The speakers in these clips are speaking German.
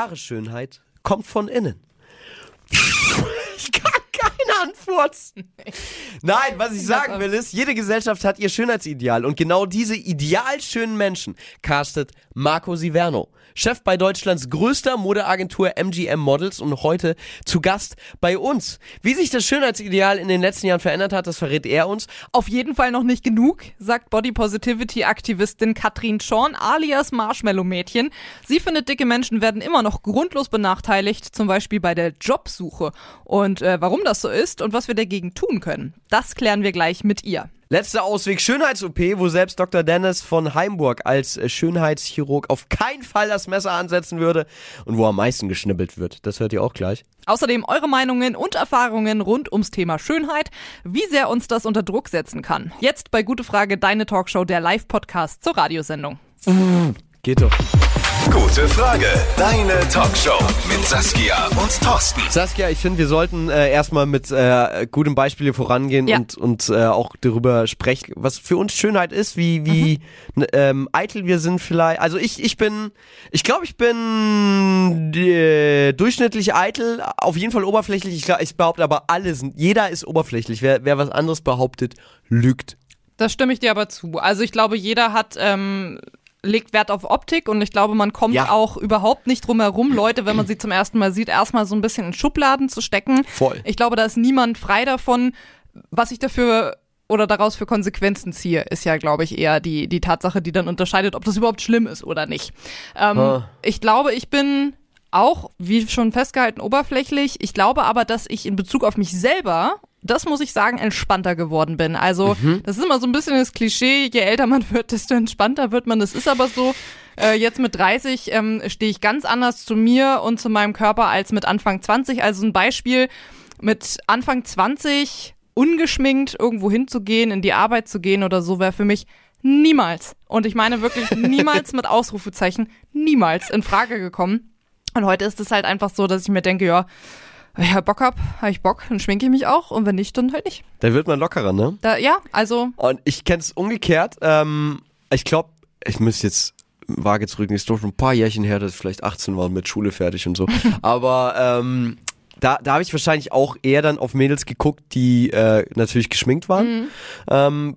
Wahre Schönheit kommt von innen. Ich kann keine Antwort. Nein, was ich sagen will ist, jede Gesellschaft hat ihr Schönheitsideal und genau diese ideal schönen Menschen castet Marco Siverno. Chef bei Deutschlands größter Modeagentur MGM Models und heute zu Gast bei uns. Wie sich das Schönheitsideal in den letzten Jahren verändert hat, das verrät er uns. Auf jeden Fall noch nicht genug, sagt Body Positivity Aktivistin Katrin Schorn alias Marshmallow Mädchen. Sie findet, dicke Menschen werden immer noch grundlos benachteiligt, zum Beispiel bei der Jobsuche. Und äh, warum das so ist und was wir dagegen tun können, das klären wir gleich mit ihr. Letzter Ausweg Schönheits-OP, wo selbst Dr. Dennis von Heimburg als äh, Schönheitschirurg auf keinen Fall das Messer ansetzen würde und wo am meisten geschnibbelt wird. Das hört ihr auch gleich. Außerdem eure Meinungen und Erfahrungen rund ums Thema Schönheit, wie sehr uns das unter Druck setzen kann. Jetzt bei Gute Frage, deine Talkshow, der Live-Podcast zur Radiosendung. Geht doch. Gute Frage, deine Talkshow mit Saskia und Thorsten. Saskia, ich finde, wir sollten äh, erstmal mit äh, gutem Beispiel vorangehen Ja. und, und äh, auch darüber sprechen, was für uns Schönheit ist, wie, wie n- ähm, eitel wir sind vielleicht. Also ich, ich bin, ich glaube, ich bin äh, durchschnittlich eitel, auf jeden Fall oberflächlich. Ich, glaub, ich behaupte aber, alle sind, jeder ist oberflächlich. Wer, wer was anderes behauptet, lügt. Das stimme ich dir aber zu. Also ich glaube, jeder hat ähm, legt Wert auf Optik und ich glaube, man kommt Ja. auch überhaupt nicht drum herum, Leute, wenn man sie zum ersten Mal sieht, erstmal so ein bisschen in Schubladen zu stecken. Voll. Ich glaube, da ist niemand frei davon. Was ich dafür oder daraus für Konsequenzen ziehe, ist ja, glaube ich, eher die, die Tatsache, die dann unterscheidet, ob das überhaupt schlimm ist oder nicht. Ähm, Ah. Ich glaube, ich bin auch, wie schon festgehalten, oberflächlich. Ich glaube aber, dass ich in Bezug auf mich selber, das muss ich sagen, entspannter geworden bin. Also, das ist immer so ein bisschen das Klischee, je älter man wird, desto entspannter wird man. Das ist aber so. Äh, jetzt mit 30 ähm, stehe ich ganz anders zu mir und zu meinem Körper als mit Anfang 20. Also ein Beispiel, mit Anfang 20 ungeschminkt irgendwo hinzugehen, in die Arbeit zu gehen oder so, wäre für mich niemals, und ich meine wirklich niemals mit Ausrufezeichen, niemals in Frage gekommen. Und heute ist es halt einfach so, dass ich mir denke, ja, wenn ich Bock hab, habe ich Bock, dann schminke ich mich auch und wenn nicht, dann halt nicht. Da wird man lockerer, ne? Da, ja, also Und ich kenne es umgekehrt. Ähm, ich glaube, ich müsste jetzt vage zurück, ist doch schon ein paar Jährchen her, dass ich vielleicht 18 war und mit Schule fertig und so. Aber ähm, da, da habe ich wahrscheinlich auch eher dann auf Mädels geguckt, die äh, natürlich geschminkt waren. Ähm,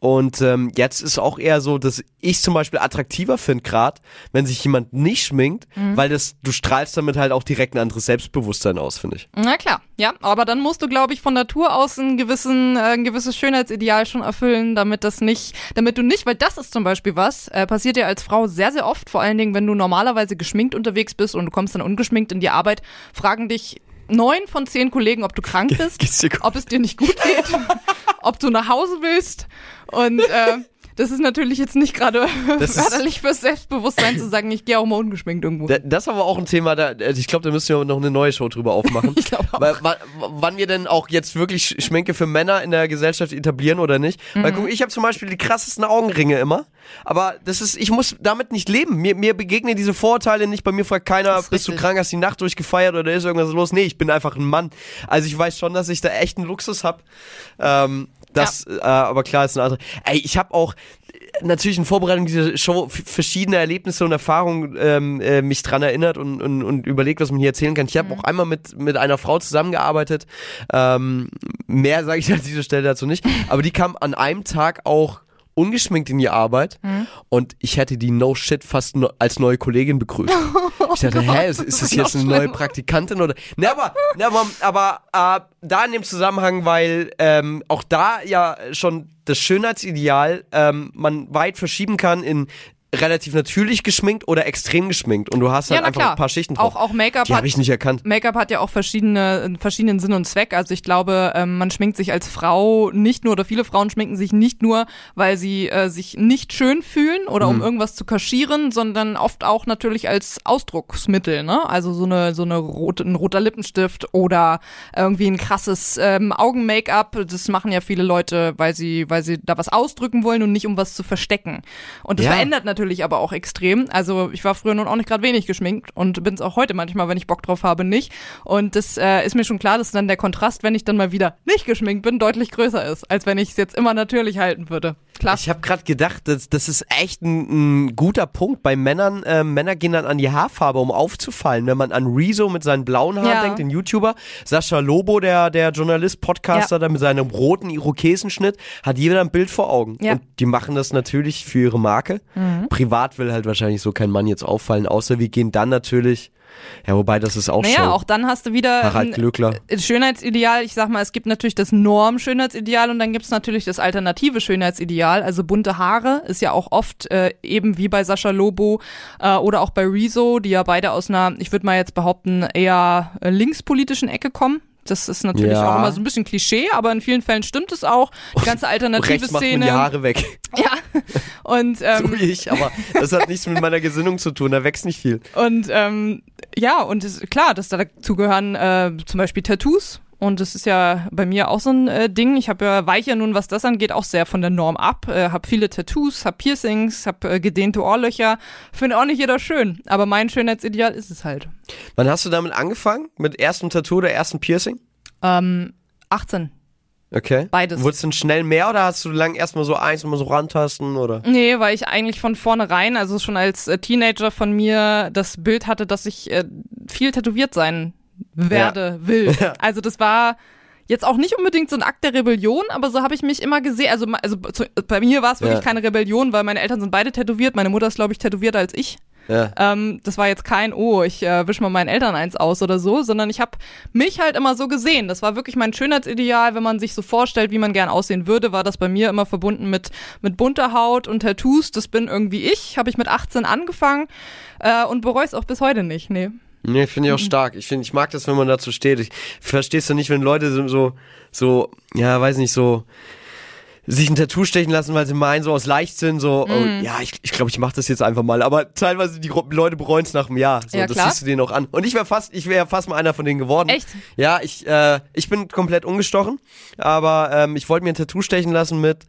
und ähm, jetzt ist auch eher so, dass ich zum Beispiel attraktiver finde, gerade wenn sich jemand nicht schminkt, weil das du strahlst damit halt auch direkt ein anderes Selbstbewusstsein aus, finde ich. Na klar, ja, aber dann musst du, glaube ich, von Natur aus ein, gewissen, äh, ein gewisses Schönheitsideal schon erfüllen, damit das nicht, damit du nicht, weil das ist zum Beispiel was, äh, passiert dir als Frau sehr, sehr oft, vor allen Dingen, wenn du normalerweise geschminkt unterwegs bist und du kommst dann ungeschminkt in die Arbeit, fragen dich neun von zehn Kollegen, ob du krank bist, ob es dir nicht gut geht, ob du nach Hause willst und äh, das ist natürlich jetzt nicht gerade förderlich fürs Selbstbewusstsein zu sagen, ich gehe auch mal ungeschminkt irgendwo. Da- Das ist aber auch ein Thema, da, also ich glaube, da müssen wir noch eine neue Show drüber aufmachen. Ich glaube auch. Weil, wann, wir denn auch jetzt wirklich Sch- Schminke für Männer in der Gesellschaft etablieren oder nicht. Mhm. Weil guck, ich habe zum Beispiel die krassesten Augenringe immer. Aber das ist, ich muss damit nicht leben. Mir, mir begegnen diese Vorurteile nicht. Bei mir fragt keiner, bist du richtig. krank, hast die Nacht durchgefeiert oder ist irgendwas los? Nee, ich bin einfach ein Mann. Also ich weiß schon, dass ich da echt einen Luxus habe. Ähm, das, äh, aber klar ist eine andere. Ey, ich habe auch äh, natürlich in Vorbereitung dieser Show verschiedene Erlebnisse und Erfahrungen ähm, äh, mich dran erinnert und, und, und überlegt, was man hier erzählen kann. Ich habe auch einmal mit, mit einer Frau zusammengearbeitet. Ähm, mehr sage ich an dieser Stelle dazu nicht. Aber die kam an einem Tag auch ungeschminkt in die Arbeit und ich hätte die No Shit fast no, als neue Kollegin begrüßt. Ich dachte, hä, ist, ist das jetzt eine neue Praktikantin oder? Ne, aber, ne, aber, aber äh, da in dem Zusammenhang, weil ähm, auch da ja schon das Schönheitsideal ähm, man weit verschieben kann in relativ natürlich geschminkt oder extrem geschminkt und du hast halt Ja, einfach klar. ein paar Schichten drauf. Auch, auch Make-up die hat habe ich nicht erkannt. Make-up hat ja auch verschiedene, verschiedenen Sinn und Zweck. Also ich glaube, ähm, man schminkt sich als Frau nicht nur, oder viele Frauen schminken sich nicht nur, weil sie äh, sich nicht schön fühlen oder Mhm. um irgendwas zu kaschieren, sondern oft auch natürlich als Ausdrucksmittel, ne? Also so eine, so eine rote, ein roter Lippenstift oder irgendwie ein krasses ähm, Augen-Make-up. Das machen ja viele Leute, weil sie, weil sie da was ausdrücken wollen und nicht um was zu verstecken. Und das Ja. verändert natürlich natürlich aber auch extrem. Also ich war früher nun auch nicht gerade wenig geschminkt und bin es auch heute manchmal, wenn ich Bock drauf habe, nicht. Und das äh, ist mir schon klar, dass dann der Kontrast, wenn ich dann mal wieder nicht geschminkt bin, deutlich größer ist, als wenn ich es jetzt immer natürlich halten würde. Klar. Ich habe gerade gedacht, das, das ist echt ein, ein guter Punkt. Bei Männern, äh, Männer gehen dann an die Haarfarbe, um aufzufallen. Wenn man an Rezo mit seinen blauen Haaren Ja. denkt, den YouTuber, Sascha Lobo, der, der Journalist, Podcaster, Ja. da mit seinem roten Irokesenschnitt, hat jeder ein Bild vor Augen. Ja. Und die machen das natürlich für ihre Marke. Privat will halt wahrscheinlich so kein Mann jetzt auffallen, außer wir gehen dann natürlich, ja, wobei das ist auch Naja, schon auch dann hast du wieder Harald ein Glöckler. Schönheitsideal. Ich sag mal, es gibt natürlich das Norm-Schönheitsideal und dann gibt's natürlich das alternative Schönheitsideal. Also bunte Haare ist ja auch oft äh, eben wie bei Sascha Lobo äh, oder auch bei Rezo, die ja beide aus einer, ich würde mal jetzt behaupten, eher äh, linkspolitischen Ecke kommen. Das ist natürlich Ja. auch immer so ein bisschen Klischee, aber in vielen Fällen stimmt es auch. Die ganze alternative rechts macht Szene. die Haare weg. Ja. Und ähm, So ich, aber das hat nichts mit meiner Gesinnung zu tun, da wächst nicht viel. Und ähm, ja, und es, klar, dass dazu gehören äh, zum Beispiel Tattoos. Und das ist ja bei mir auch so ein äh, Ding. Ich habe ja weiche nun, was das angeht, auch sehr von der Norm ab. Äh, hab viele Tattoos, hab Piercings, hab äh, gedehnte Ohrlöcher. Finde auch nicht jeder schön, aber mein Schönheitsideal ist es halt. Wann hast du damit angefangen? Mit erstem Tattoo oder ersten Piercing? Ähm, 18. Okay. Beides. Wurdest du denn schnell mehr oder hast du lang erstmal so eins und mal so rantasten oder? Nee, weil ich eigentlich von vornherein, also schon als äh, Teenager von mir, das Bild hatte, dass ich äh, viel tätowiert sein werde, will. Also das war jetzt auch nicht unbedingt so ein Akt der Rebellion, aber so habe ich mich immer gesehen. Also, also zu, bei mir war es wirklich Ja. keine Rebellion, weil meine Eltern sind beide tätowiert. Meine Mutter ist, glaube ich, tätowierter als ich. Ja. Ähm, das war jetzt kein, oh, ich äh, wisch mal meinen Eltern eins aus oder so, sondern ich habe mich halt immer so gesehen. Das war wirklich mein Schönheitsideal, wenn man sich so vorstellt, wie man gern aussehen würde, war das bei mir immer verbunden mit, mit bunter Haut und Tattoos. Das bin irgendwie ich, habe ich mit 18 angefangen äh, und bereue es auch bis heute nicht. Nee. Nee, finde ich Mhm. auch stark. Ich finde, ich mag das, wenn man dazu steht. Ich verstehst du nicht, wenn Leute so, so, ja, weiß nicht, so sich ein Tattoo stechen lassen, weil sie meinen, so aus Leichtsinn, so, Mhm. oh, ja, ich, ich glaube, ich mache das jetzt einfach mal. Aber teilweise die Leute bereuen es nach einem Jahr. So, Ja, das siehst du denen auch an. Und ich wäre fast, ich wäre fast mal einer von denen geworden. Echt? Ja, ich, äh, ich bin komplett ungestochen, aber ähm, ich wollte mir ein Tattoo stechen lassen mit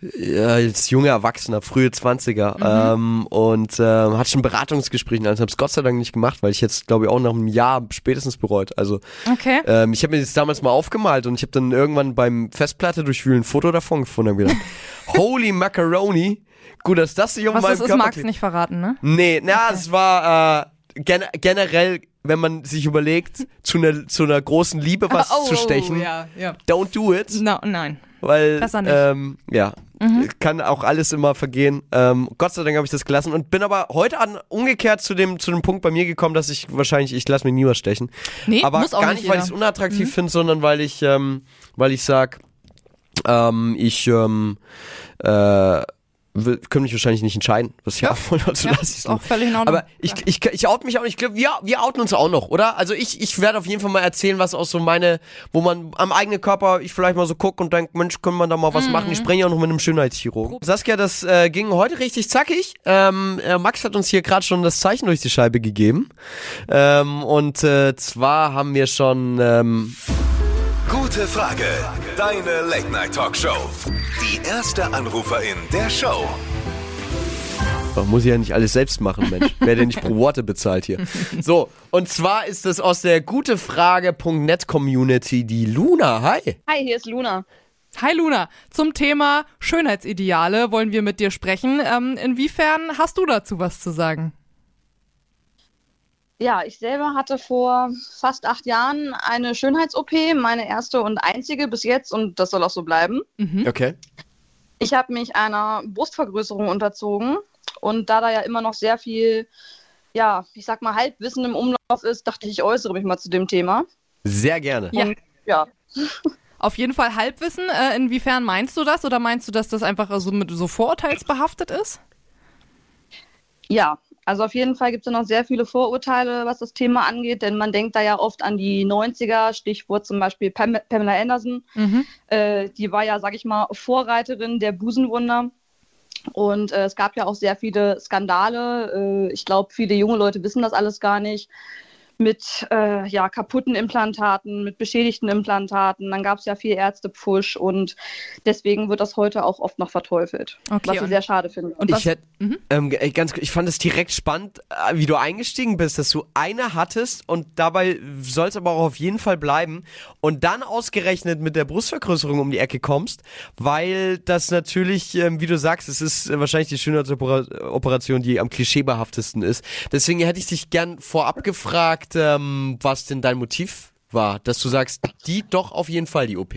ja, jetzt junge Erwachsener, frühe 20er ähm, und ähm, hatte schon Beratungsgespräche, also habe es Gott sei Dank nicht gemacht, weil ich jetzt glaube ich auch nach einem Jahr spätestens bereut. Also Okay. ähm, ich habe mir das damals mal aufgemalt und ich habe dann irgendwann beim Festplatte durchwühlen ein Foto davon gefunden und gedacht, holy macaroni, gut, dass das nicht auf Was meinem das ist, Körper magst klebt. nicht verraten, ne? Nee, na, es war äh, gen generell, wenn man sich überlegt, zu einer zu einer großen Liebe was zu stechen, Oh, ja, ja. don't do it, No, nein. weil Besser nicht. Mhm. kann auch alles immer vergehen. Ähm, Gott sei Dank habe ich das gelassen und bin aber heute an umgekehrt zu dem zu dem Punkt bei mir gekommen, dass ich wahrscheinlich ich lasse mir nie was stechen. Nee, aber muss auch gar nicht nicht, weil ich jeder. Mhm. es unattraktiv finde, sondern weil ich ähm, weil ich sag, ähm, ich ähm, äh, können mich wahrscheinlich nicht entscheiden, was ich Ja. haben wollte, also Ja, ist auch völlig in Ordnung. Aber ich, ich, ich out mich auch, ich glaube, wir, wir outen uns auch noch, oder? Also ich, ich werde auf jeden Fall mal erzählen, was auch so meine, wo man am eigenen Körper, ich vielleicht mal so gucke und denke, Mensch, können wir da mal was machen? Ich spreche ja auch noch mit einem Schönheitschirurgen. Saskia, das äh, ging heute richtig zackig. Ähm, äh, Max hat uns hier gerade schon das Zeichen durch die Scheibe gegeben. Ähm, und äh, zwar haben wir schon... Ähm, Gute Frage. Deine Late Night Talkshow. Die erste Anruferin der Show. Man muss ja nicht alles selbst machen, Mensch. Wer denn nicht pro Worte bezahlt hier. So, und zwar ist es aus der gutefrage.net Community die Luna. Hi. Hi, hier ist Luna. Hi Luna, zum Thema Schönheitsideale wollen wir mit dir sprechen. Ähm, inwiefern hast du dazu was zu sagen? Ja, ich selber hatte vor fast acht Jahren eine Schönheits-OP, meine erste und einzige bis jetzt und das soll auch so bleiben. Okay. Ich habe mich einer Brustvergrößerung unterzogen und da da ja immer noch sehr viel, ja, ich sag mal, Halbwissen im Umlauf ist, dachte ich, ich äußere mich mal zu dem Thema. Sehr gerne. Ja. Und, ja. Auf jeden Fall Halbwissen. Äh, inwiefern meinst du das oder meinst du, dass das einfach so mit so vorurteilsbehaftet ist? Ja, also auf jeden Fall gibt es ja noch sehr viele Vorurteile, was das Thema angeht, denn man denkt da ja oft an die 90er, Stichwort zum Beispiel Pam Pamela Anderson. Mhm. Äh, die war ja, sag ich mal, Vorreiterin der Busenwunder. Und äh, es gab ja auch sehr viele Skandale. Äh, ich glaube, viele junge Leute wissen das alles gar nicht. Mit äh, ja, kaputten Implantaten, mit beschädigten Implantaten. Dann gab es ja viel Ärztepfusch und deswegen wird das heute auch oft noch verteufelt, Okay, was ich sehr schade finde. Und ich, hätt, ähm, ey, ganz, ich fand es direkt spannend, äh, wie du eingestiegen bist, dass du eine hattest und dabei soll es aber auch auf jeden Fall bleiben und dann ausgerechnet mit der Brustvergrößerung um die Ecke kommst, weil das natürlich, ähm, wie du sagst, es ist äh, wahrscheinlich die Schönheitsoperation, die am klischeebehaftesten ist. Deswegen hätte ich dich gern vorab gefragt, ähm, was denn dein Motiv war, dass du sagst, die doch auf jeden Fall die OP.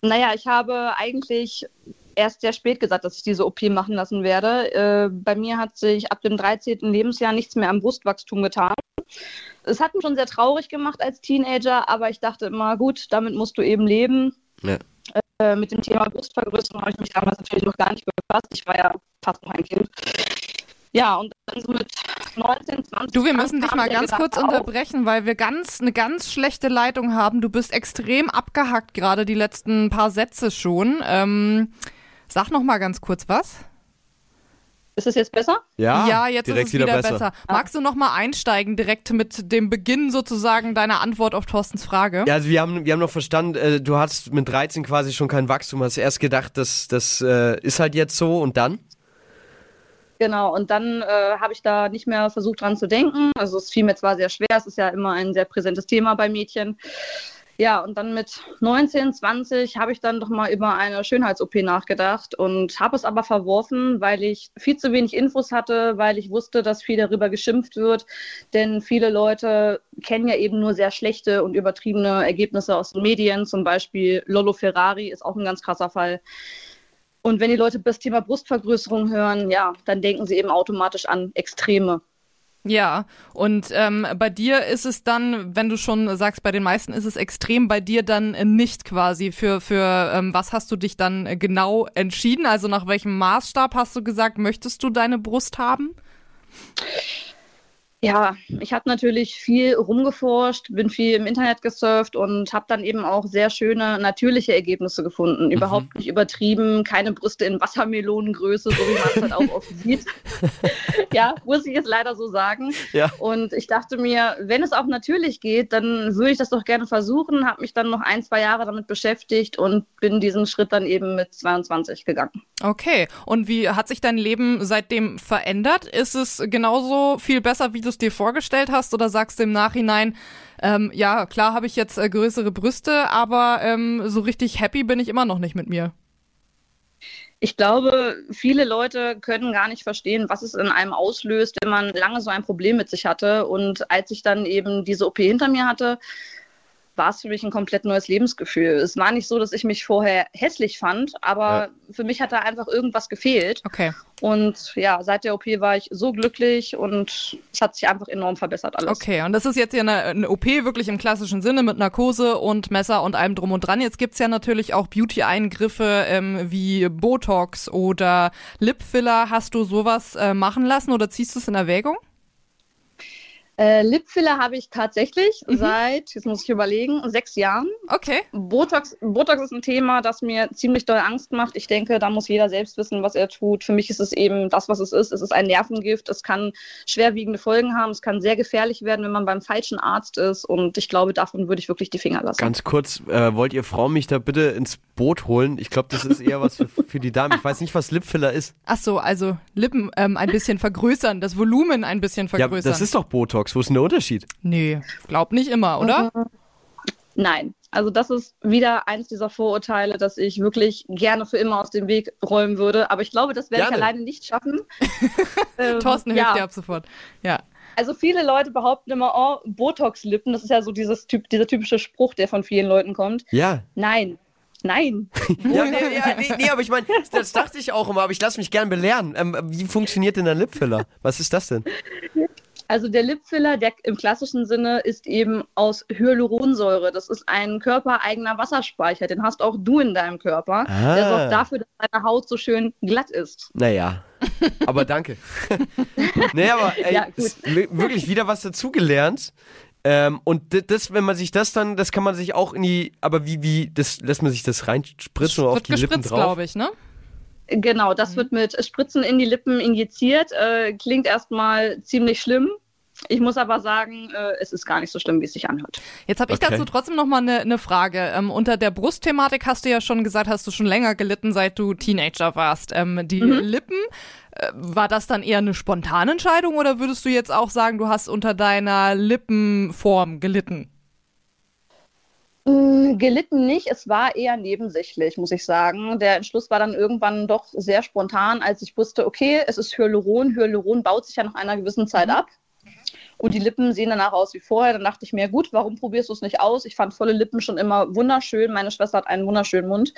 Naja, ich habe eigentlich erst sehr spät gesagt, dass ich diese OP machen lassen werde. Äh, bei mir hat sich ab dem 13. Lebensjahr nichts mehr am Brustwachstum getan. Es hat mich schon sehr traurig gemacht als Teenager, aber ich dachte immer, gut, damit musst du eben leben. Ja. Äh, mit dem Thema Brustvergrößerung habe ich mich damals natürlich noch gar nicht befasst. Ich war ja fast noch ein Kind. Ja, und dann so mit 19, 20 Du, wir müssen dich mal ganz kurz auf. unterbrechen, weil wir ganz eine ganz schlechte Leitung haben. Du bist extrem abgehackt gerade die letzten paar Sätze schon. Ähm, sag noch mal ganz kurz was. Ist es jetzt besser? Ja, jetzt direkt ist es wieder, besser. Magst du noch mal einsteigen direkt mit dem Beginn sozusagen deiner Antwort auf Thorstens Frage? Ja, also wir haben, wir haben noch verstanden, äh, du hast mit 13 quasi schon kein Wachstum, hast erst gedacht, das, das äh, ist halt jetzt so und dann? Genau, und dann äh, habe ich da nicht mehr versucht dran zu denken. Also es fiel mir zwar sehr schwer, es ist ja immer ein sehr präsentes Thema bei Mädchen. Ja, und dann mit 19, 20 habe ich dann doch mal über eine Schönheits-OP nachgedacht und habe es aber verworfen, weil ich viel zu wenig Infos hatte, weil ich wusste, dass viel darüber geschimpft wird. Denn viele Leute kennen ja eben nur sehr schlechte und übertriebene Ergebnisse aus den Medien. Zum Beispiel Lolo Ferrari ist auch ein ganz krasser Fall. Und wenn die Leute das Thema Brustvergrößerung hören, ja, dann denken sie eben automatisch an Extreme. Ja, und ähm, bei dir ist es dann, wenn du schon sagst, bei den meisten ist es extrem, bei dir dann nicht quasi. Für, für ähm, was hast du dich dann genau entschieden? Also nach welchem Maßstab hast du gesagt, möchtest du deine Brust haben? Ja, ich habe natürlich viel rumgeforscht, bin viel im Internet gesurft und habe dann eben auch sehr schöne natürliche Ergebnisse gefunden. Überhaupt nicht übertrieben, keine Brüste in Wassermelonengröße, so wie man es halt auch oft sieht. ja, muss ich jetzt leider so sagen. Ja. Und ich dachte mir, wenn es auch natürlich geht, dann würde ich das doch gerne versuchen. Habe mich dann noch ein, zwei Jahre damit beschäftigt und bin diesen Schritt dann eben mit 22 gegangen. Okay, und wie hat sich dein Leben seitdem verändert? Ist es genauso viel besser, wie du es dir vorgestellt hast? Oder sagst du im Nachhinein, ähm, ja, klar habe ich jetzt äh, größere Brüste, aber ähm, so richtig happy bin ich immer noch nicht mit mir? Ich glaube, viele Leute können gar nicht verstehen, was es in einem auslöst, wenn man lange so ein Problem mit sich hatte. Und als ich dann eben diese OP hinter mir hatte, war es für mich ein komplett neues Lebensgefühl. Es war nicht so, dass ich mich vorher hässlich fand, aber für mich hat da einfach irgendwas gefehlt. Okay. Und ja, seit der OP war ich so glücklich und es hat sich einfach enorm verbessert alles. Okay, und das ist jetzt ja eine, eine OP wirklich im klassischen Sinne mit Narkose und Messer und allem drum und dran. Jetzt gibt's ja natürlich auch Beauty-Eingriffe ähm, wie Botox oder Lipfiller. Hast du sowas äh, machen lassen oder ziehst du es in Erwägung? Äh, Lipfiller habe ich tatsächlich seit, jetzt muss ich überlegen, sechs Jahren. Okay. Botox, Botox ist ein Thema, das mir ziemlich doll Angst macht. Ich denke, da muss jeder selbst wissen, was er tut. Für mich ist es eben das, was es ist. Es ist ein Nervengift. Es kann schwerwiegende Folgen haben. Es kann sehr gefährlich werden, wenn man beim falschen Arzt ist. Und ich glaube, davon würde ich wirklich die Finger lassen. Ganz kurz, äh, wollt ihr Frau mich da bitte ins Boot holen? Ich glaube, das ist eher was für, für die Damen. Ich weiß nicht, was Lipfiller ist. Ach so, also Lippen ähm, ein bisschen vergrößern, das Volumen ein bisschen Ja, vergrößern. das ist doch Botox. Wo ist denn der Unterschied? nee, glaub nicht immer, oder? Nein. Also das ist wieder eins dieser Vorurteile, das ich wirklich gerne für immer aus dem Weg räumen würde. Aber ich glaube, das werde ich alleine nicht schaffen. ähm, Thorsten hilft ja. dir ab sofort. Ja. Also viele Leute behaupten immer, oh, Botox-Lippen, das ist ja so dieses typ, dieser typische Spruch, der von vielen Leuten kommt. Ja. Nein, nein. Ja, nee, ja, nee, nee aber ich meine, das dachte ich auch immer, aber ich lasse mich gern belehren. Ähm, wie funktioniert denn ein Lipfiller? Was ist das denn? Also der Lipfiller, der im klassischen Sinne ist eben aus Hyaluronsäure. Das ist ein körpereigener Wasserspeicher. Den hast auch du in deinem Körper. Ah. Der sorgt dafür, dass deine Haut so schön glatt ist. Naja, aber danke. nee, aber ey, Ja, wirklich wieder was dazugelernt. Ähm, und das, wenn man sich das dann, das kann man sich auch in die, aber wie, wie, das lässt man sich das reinspritzen oder auf Wird die Lippen gespritzt, drauf? glaube ich, ne? Genau, das wird mit Spritzen in die Lippen injiziert. Äh, klingt erstmal ziemlich schlimm. Ich muss aber sagen, äh, es ist gar nicht so schlimm, wie es sich anhört. Jetzt habe ich Okay. dazu trotzdem noch mal eine ne Frage. Ähm, unter der Brustthematik hast du ja schon gesagt, hast du schon länger gelitten, seit du Teenager warst. Ähm, die Lippen, äh, war das dann eher eine spontane Entscheidung oder würdest du jetzt auch sagen, du hast unter deiner Lippenform gelitten? Mm, Gelitten nicht, es war eher nebensächlich, muss ich sagen. Der Entschluss war dann irgendwann doch sehr spontan, als ich wusste, okay, es ist Hyaluron. Hyaluron baut sich ja nach einer gewissen Zeit ab. Und die Lippen sehen danach aus wie vorher. Dann dachte ich mir, gut, warum probierst du es nicht aus? Ich fand volle Lippen schon immer wunderschön. Meine Schwester hat einen wunderschönen Mund.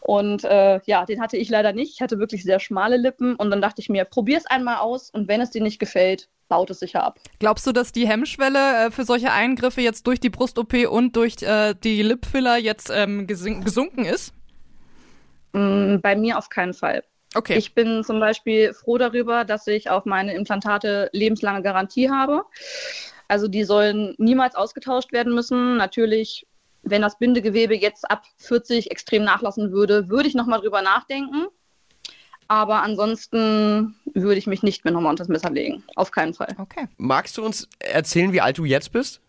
Und äh, ja, den hatte ich leider nicht. Ich hatte wirklich sehr schmale Lippen. Und dann dachte ich mir, probier es einmal aus. Und wenn es dir nicht gefällt, baut es sicher ab. Glaubst du, dass die Hemmschwelle äh, für solche Eingriffe jetzt durch die Brust-OP und durch äh, die Lipfiller jetzt ähm, gesunken ist? Mm, Bei mir auf keinen Fall. Okay. Ich bin zum Beispiel froh darüber, dass ich auf meine Implantate lebenslange Garantie habe. Also die sollen niemals ausgetauscht werden müssen. Natürlich, wenn das Bindegewebe jetzt ab 40 extrem nachlassen würde, würde ich nochmal drüber nachdenken. Aber ansonsten würde ich mich nicht mehr nochmal unter das Messer legen. Auf keinen Fall. okay. Magst du uns erzählen, wie alt du jetzt bist?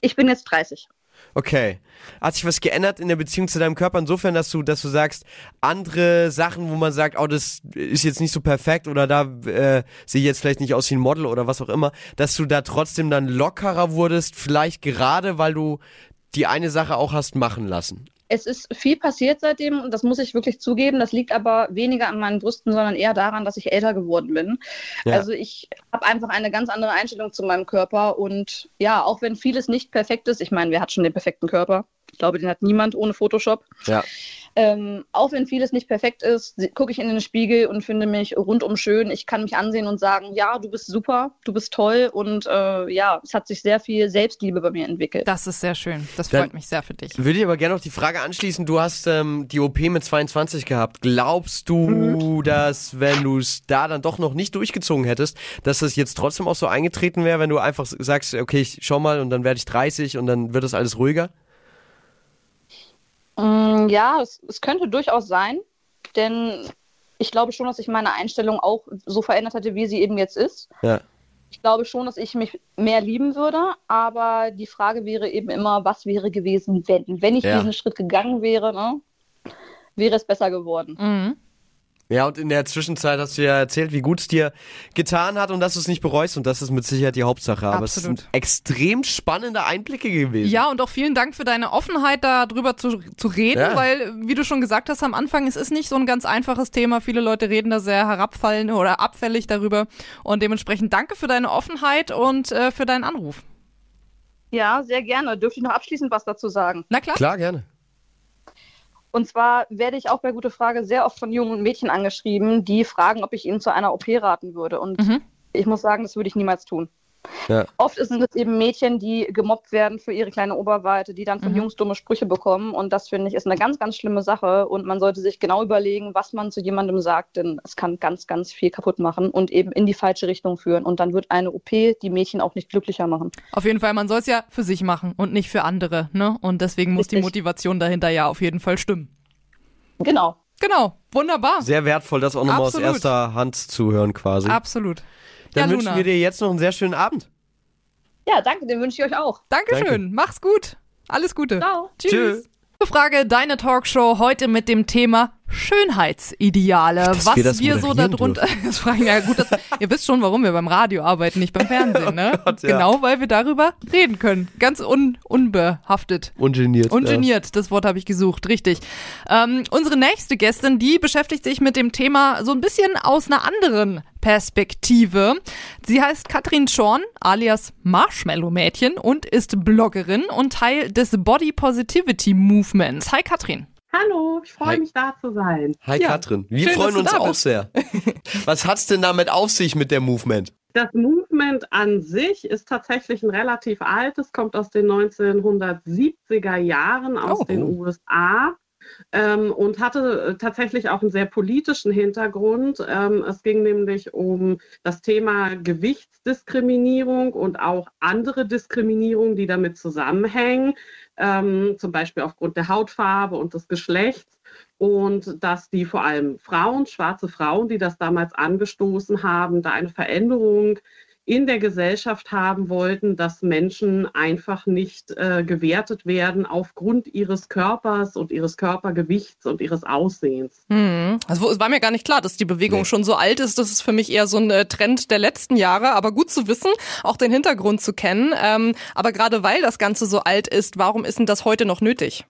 Ich bin jetzt 30. Okay. Hat sich was geändert in der Beziehung zu deinem Körper insofern, dass du, dass du sagst, andere Sachen, wo man sagt, oh, das ist jetzt nicht so perfekt oder da äh, sehe ich jetzt vielleicht nicht aus wie ein Model oder was auch immer, dass du da trotzdem dann lockerer wurdest, vielleicht gerade, weil du die eine Sache auch hast machen lassen. Es ist viel passiert seitdem und das muss ich wirklich zugeben. Das liegt aber weniger an meinen Brüsten, sondern eher daran, dass ich älter geworden bin. Ja. Also ich habe einfach eine ganz andere Einstellung zu meinem Körper und ja, auch wenn vieles nicht perfekt ist, ich meine, wer hat schon den perfekten Körper? Ich glaube, den hat niemand ohne Photoshop. Ja. Ähm, auch wenn vieles nicht perfekt ist, gucke ich in den Spiegel und finde mich rundum schön. Ich kann mich ansehen und sagen, ja, du bist super, du bist toll und äh, ja, es hat sich sehr viel Selbstliebe bei mir entwickelt. Das ist sehr schön. Das Dann- freut mich sehr für dich. Würde ich aber gerne noch die Frage anschließen, du hast ähm, die OP mit 22 gehabt. Glaubst du, Mhm. dass wenn du es da dann doch noch nicht durchgezogen hättest, dass das jetzt trotzdem auch so eingetreten wäre, wenn du einfach sagst, okay, ich schau mal und dann werde ich 30 und dann wird das alles ruhiger? Mm, Ja, es, es könnte durchaus sein, denn ich glaube schon, dass sich meine Einstellung auch so verändert hätte, wie sie eben jetzt ist. Ja. Ich glaube schon, dass ich mich mehr lieben würde, aber die Frage wäre eben immer, was wäre gewesen, wenn? Wenn ich Ja. diesen Schritt gegangen wäre, ne, wäre es besser geworden. Mhm. Ja, und in der Zwischenzeit hast du ja erzählt, wie gut es dir getan hat und dass du es nicht bereust und das ist mit Sicherheit die Hauptsache. Aber es Absolut. sind extrem spannende Einblicke gewesen. Ja, und auch vielen Dank für deine Offenheit, darüber zu, zu reden, Ja. weil, wie du schon gesagt hast am Anfang, es ist nicht so ein ganz einfaches Thema. Viele Leute reden da sehr herabfallend oder abfällig darüber. Und dementsprechend danke für deine Offenheit und äh, für deinen Anruf. Ja, sehr gerne. Dürfte ich noch abschließend was dazu sagen? Na klar. Klar, gerne. Und zwar werde ich auch bei Gute Frage sehr oft von jungen Mädchen angeschrieben, die fragen, ob ich ihnen zu einer OP raten würde. Und Mhm. ich muss sagen, das würde ich niemals tun. Ja. Oft sind es eben Mädchen, die gemobbt werden für ihre kleine Oberweite, die dann von Mhm. Jungs dumme Sprüche bekommen. Und das finde ich ist eine ganz, ganz schlimme Sache. Und man sollte sich genau überlegen, was man zu jemandem sagt, denn es kann ganz, ganz viel kaputt machen und eben in die falsche Richtung führen. Und dann wird eine OP die Mädchen auch nicht glücklicher machen. Auf jeden Fall, man soll es ja für sich machen und nicht für andere, ne? Und deswegen muss die Richtig. Motivation dahinter ja auf jeden Fall stimmen. Genau. Genau, wunderbar. Sehr wertvoll, das auch nochmal aus erster Hand zu hören quasi. Absolut. Dann ja, wünschen Luna. wir dir jetzt noch einen sehr schönen Abend. Ja, danke, den wünsche ich euch auch. Dankeschön. Mach's gut. Alles Gute. Ciao. Tschüss. Tschö. Frage, deine Talkshow heute mit dem Thema Schönheitsideale. Dass was wir das wir so darunter. Das fragen ja gut, dass, ihr wisst schon, warum wir beim Radio arbeiten, nicht beim Fernsehen, ne? Oh Gott, ja. Genau, weil wir darüber reden können. Ganz un, unbehaftet. Ungeniert. Ungeniert, das Wort habe ich gesucht, richtig. Ähm, unsere nächste Gästin, die beschäftigt sich mit dem Thema so ein bisschen aus einer anderen Perspektive. Sie heißt Katrin Schorn, alias Marshmallow-Mädchen und ist Bloggerin und Teil des Body Positivity Movements. Hi Katrin. Hallo, ich freue mich da zu sein. Hi Ja. Katrin. Wir Schön, freuen uns auch sehr. Was hat's denn damit auf sich mit der Movement? Das Movement an sich ist tatsächlich ein relativ altes, kommt aus den 1970er Jahren aus Oh. den USA ähm, und hatte äh, tatsächlich auch einen sehr politischen Hintergrund. Ähm, es ging nämlich um das Thema Gewichtsdiskriminierung und auch andere Diskriminierungen, die damit zusammenhängen, ähm, zum Beispiel aufgrund der Hautfarbe und des Geschlechts. und dass die vor allem Frauen, schwarze Frauen, die das damals angestoßen haben, da eine Veränderung in der Gesellschaft haben wollten, dass Menschen einfach nicht äh, gewertet werden aufgrund ihres Körpers und ihres Körpergewichts und ihres Aussehens. Hm. Also es war mir gar nicht klar, dass die Bewegung nee. schon so alt ist. Das ist für mich eher so ein äh, Trend der letzten Jahre. Aber gut zu wissen, auch den Hintergrund zu kennen. Ähm, aber gerade weil das Ganze so alt ist, warum ist denn das heute noch nötig?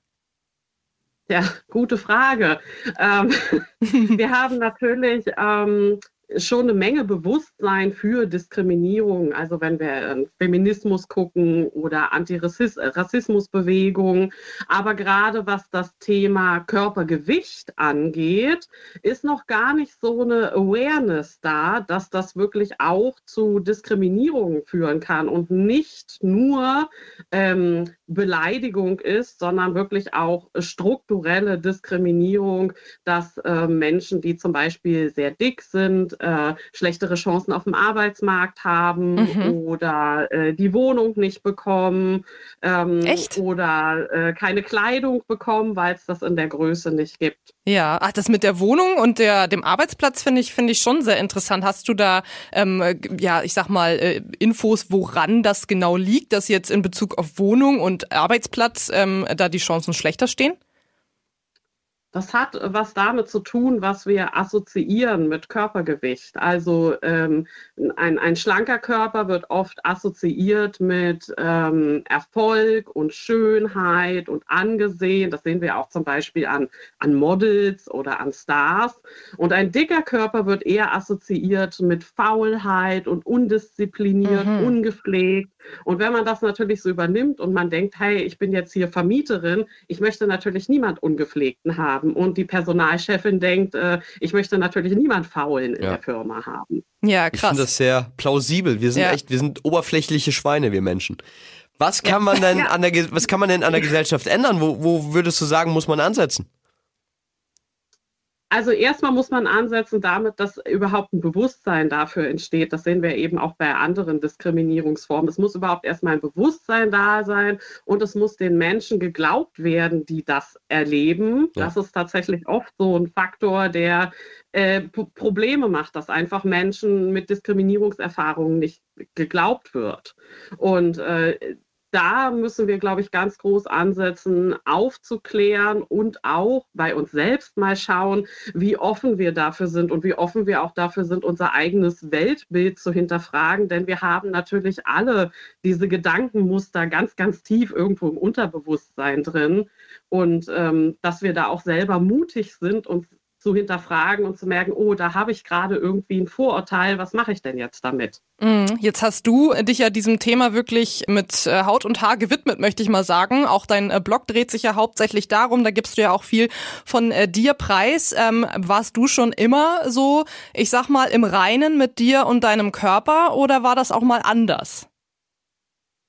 Ja, gute Frage. Ähm, wir haben natürlich ähm, schon eine Menge Bewusstsein für Diskriminierung. Also wenn wir Feminismus gucken oder Antirassismusbewegung. Aber gerade was das Thema Körpergewicht angeht, ist noch gar nicht so eine Awareness da, dass das wirklich auch zu Diskriminierung führen kann und nicht nur ähm, Beleidigung ist, sondern wirklich auch strukturelle Diskriminierung, dass äh, Menschen, die zum Beispiel sehr dick sind, äh, schlechtere Chancen auf dem Arbeitsmarkt haben mhm. oder äh, die Wohnung nicht bekommen ähm, Echt? oder äh, keine Kleidung bekommen, weil es das in der Größe nicht gibt. Ja, ach, das mit der Wohnung und der, dem Arbeitsplatz finde ich, finde ich schon sehr interessant. Hast du da, ähm, ja, ich sag mal, äh, Infos, woran das genau liegt, dass jetzt in Bezug auf Wohnung und Arbeitsplatz ähm, da die Chancen schlechter stehen? Das hat was damit zu tun, was wir assoziieren mit Körpergewicht. Also ähm, ein, ein schlanker Körper wird oft assoziiert mit ähm, Erfolg und Schönheit und angesehen. Das sehen wir auch zum Beispiel an, an Models oder an Stars. Und ein dicker Körper wird eher assoziiert mit Faulheit und undiszipliniert, mhm. ungepflegt. Und wenn man das natürlich so übernimmt und man denkt, hey, ich bin jetzt hier Vermieterin, ich möchte natürlich niemand Ungepflegten haben haben. Und die Personalchefin denkt, äh, ich möchte natürlich niemand faulen in ja. der Firma haben. Ja, krass. Ich finde das sehr plausibel. Wir sind ja. echt, wir sind oberflächliche Schweine, wir Menschen. Was kann man denn an der, was kann man denn an der Gesellschaft ändern? Wo, wo würdest du sagen, muss man ansetzen? Also erstmal muss man ansetzen damit, dass überhaupt ein Bewusstsein dafür entsteht. Das sehen wir eben auch bei anderen Diskriminierungsformen. Es muss überhaupt erstmal ein Bewusstsein da sein und es muss den Menschen geglaubt werden, die das erleben. Ja. Das ist tatsächlich oft so ein Faktor, der äh, Probleme macht, dass einfach Menschen mit Diskriminierungserfahrungen nicht geglaubt wird. Und äh, da müssen wir, glaube ich, ganz groß ansetzen, aufzuklären und auch bei uns selbst mal schauen, wie offen wir dafür sind und wie offen wir auch dafür sind, unser eigenes Weltbild zu hinterfragen. Denn wir haben natürlich alle diese Gedankenmuster ganz, ganz tief irgendwo im Unterbewusstsein drin. Und ähm, dass wir da auch selber mutig sind, uns zu hinterfragen und zu merken, oh, da habe ich gerade irgendwie ein Vorurteil, was mache ich denn jetzt damit? Mhm. Jetzt hast du dich ja diesem Thema wirklich mit äh, Haut und Haar gewidmet, möchte ich mal sagen. Auch dein äh, Blog dreht sich ja hauptsächlich darum, da gibst du ja auch viel von äh, dir preis. Ähm, warst du schon immer so, ich sag mal, im Reinen mit dir und deinem Körper oder war das auch mal anders?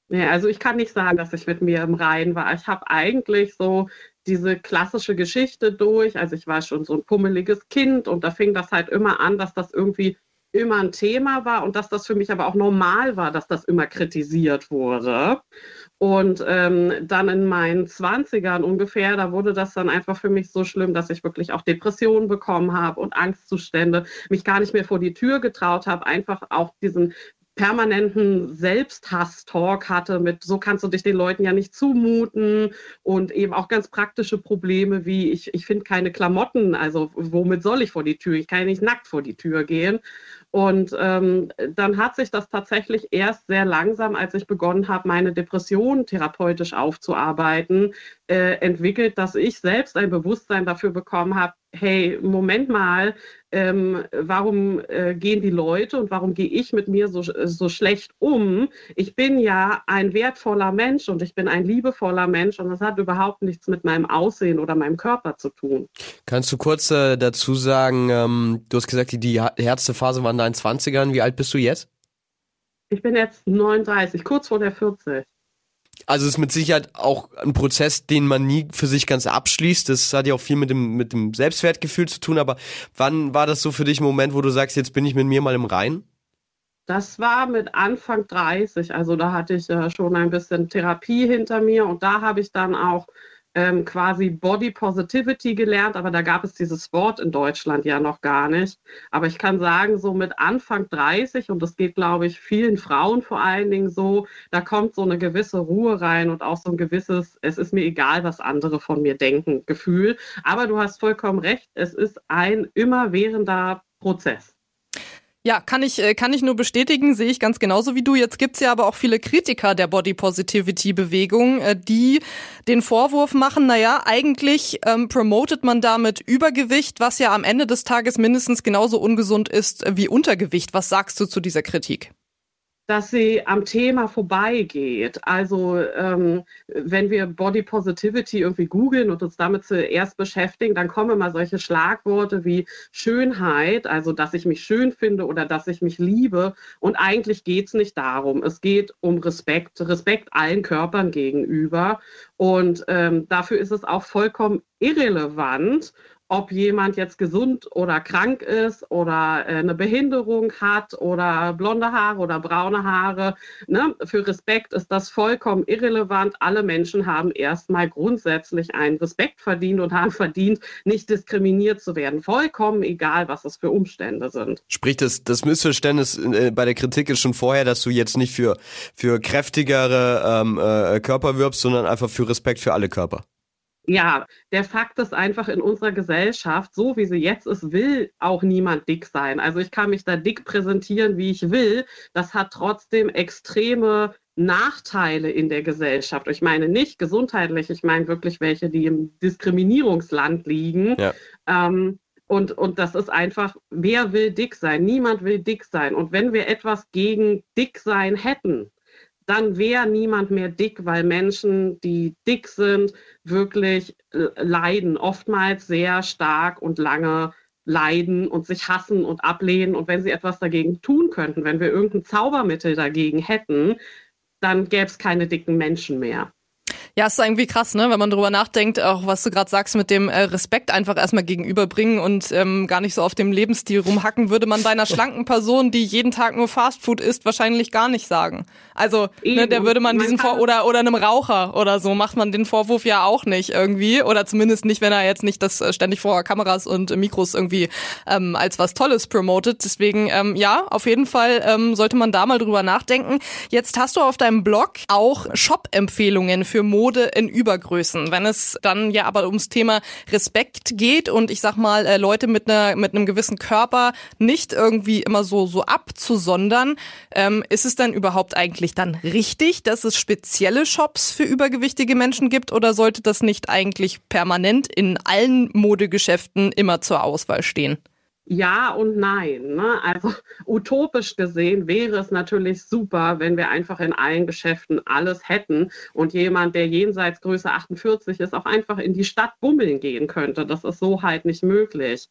Ja, also ich kann nicht sagen, dass ich mit mir im Reinen war. Ich habe eigentlich so diese klassische Geschichte durch. Also ich war schon so ein pummeliges Kind und da fing das halt immer an, dass das irgendwie immer ein Thema war und dass das für mich aber auch normal war, dass das immer kritisiert wurde. Und ähm, dann in meinen Zwanzigern ungefähr, da wurde das dann einfach für mich so schlimm, dass ich wirklich auch Depressionen bekommen habe und Angstzustände, mich gar nicht mehr vor die Tür getraut habe, einfach auch diesen permanenten Selbsthass-Talk hatte mit, so kannst du dich den Leuten ja nicht zumuten und eben auch ganz praktische Probleme wie, ich, ich finde keine Klamotten, also womit soll ich vor die Tür? Ich kann ja nicht nackt vor die Tür gehen. Und ähm, dann hat sich das tatsächlich erst sehr langsam, als ich begonnen habe, meine Depression therapeutisch aufzuarbeiten, äh, entwickelt, dass ich selbst ein Bewusstsein dafür bekommen habe, hey, Moment mal, ähm, warum äh, gehen die Leute und warum gehe ich mit mir so, so schlecht um? Ich bin ja ein wertvoller Mensch und ich bin ein liebevoller Mensch und das hat überhaupt nichts mit meinem Aussehen oder meinem Körper zu tun. Kannst du kurz äh, dazu sagen, ähm, du hast gesagt, die, die härteste Phase war in deinen 20ern. Wie alt bist du jetzt? Ich bin jetzt 39, kurz vor der 40 also es ist mit Sicherheit auch ein Prozess, den man nie für sich ganz abschließt. Das hat ja auch viel mit dem, mit dem Selbstwertgefühl zu tun. Aber wann war das so für dich ein Moment, wo du sagst, jetzt bin ich mit mir mal im Rein? Das war mit Anfang 30. Also da hatte ich äh, schon ein bisschen Therapie hinter mir und da habe ich dann auch ähm, quasi Body Positivity gelernt, aber da gab es dieses Wort in Deutschland ja noch gar nicht. Aber ich kann sagen, so mit Anfang 30, und das geht, glaube ich, vielen Frauen vor allen Dingen so, da kommt so eine gewisse Ruhe rein und auch so ein gewisses, es ist mir egal, was andere von mir denken, Gefühl. Aber du hast vollkommen recht, es ist ein immerwährender Prozess. Ja, kann ich, äh, kann ich nur bestätigen, sehe ich ganz genauso wie du. Jetzt gibt's ja aber auch viele Kritiker der Body Positivity Bewegung, äh, die den Vorwurf machen, naja, eigentlich ähm, promotet man damit Übergewicht, was ja am Ende des Tages mindestens genauso ungesund ist wie Untergewicht. Was sagst du zu dieser Kritik? Dass sie am Thema vorbeigeht. Also ähm, wenn wir Body Positivity irgendwie googeln und uns damit zuerst beschäftigen, dann kommen immer solche Schlagworte wie Schönheit, also dass ich mich schön finde oder dass ich mich liebe. Und eigentlich geht es nicht darum. Es geht um Respekt, Respekt allen Körpern gegenüber. Und ähm, dafür ist es auch vollkommen irrelevant, ob jemand jetzt gesund oder krank ist oder äh, eine Behinderung hat oder blonde Haare oder braune Haare. Ne? Für Respekt ist das vollkommen irrelevant. Alle Menschen haben erstmal grundsätzlich einen Respekt verdient und haben verdient, nicht diskriminiert zu werden. Vollkommen egal, was es für Umstände sind. Sprich, das, das Missverständnis äh, bei der Kritik ist schon vorher, dass du jetzt nicht für, für kräftigere ähm, äh, Körper wirbst, sondern einfach für Respekt für alle Körper ja, der Fakt ist einfach in unserer Gesellschaft, so wie sie jetzt ist, will auch niemand dick sein. Also ich kann mich da dick präsentieren, wie ich will. Das hat trotzdem extreme Nachteile in der Gesellschaft. Ich meine nicht gesundheitlich, ich meine wirklich welche, die im Diskriminierungsland liegen. Ja. Ähm, und, und das ist einfach, wer will dick sein? Niemand will dick sein. Und wenn wir etwas gegen dick sein hätten, dann wäre niemand mehr dick, weil Menschen, die dick sind, wirklich äh, leiden, oftmals sehr stark und lange leiden und sich hassen und ablehnen. Und wenn sie etwas dagegen tun könnten, wenn wir irgendein Zaubermittel dagegen hätten, dann gäbe es keine dicken Menschen mehr. Ja, ist irgendwie krass, ne? Wenn man drüber nachdenkt, auch was du gerade sagst mit dem äh, Respekt einfach erstmal gegenüberbringen und ähm, gar nicht so auf dem Lebensstil rumhacken, würde man bei einer schlanken Person, die jeden Tag nur Fastfood isst, wahrscheinlich gar nicht sagen. Also, ne, der würde man diesen Vor oder oder einem Raucher oder so macht man den Vorwurf ja auch nicht irgendwie oder zumindest nicht, wenn er jetzt nicht das äh, ständig vor Kameras und Mikros irgendwie ähm, als was Tolles promotet. Deswegen ähm, ja, auf jeden Fall ähm, sollte man da mal drüber nachdenken. Jetzt hast du auf deinem Blog auch Shop-Empfehlungen für Mode Mode in Übergrößen. Wenn es dann ja aber ums Thema Respekt geht und ich sag mal, äh, Leute mit einer mit einem gewissen Körper nicht irgendwie immer so so abzusondern, ähm, ist es dann überhaupt eigentlich dann richtig, dass es spezielle Shops für übergewichtige Menschen gibt oder sollte das nicht eigentlich permanent in allen Modegeschäften immer zur Auswahl stehen? Ja und nein. Ne? Also utopisch gesehen wäre es natürlich super, wenn wir einfach in allen Geschäften alles hätten und jemand, der jenseits Größe 48 ist, auch einfach in die Stadt bummeln gehen könnte. Das ist so halt nicht möglich.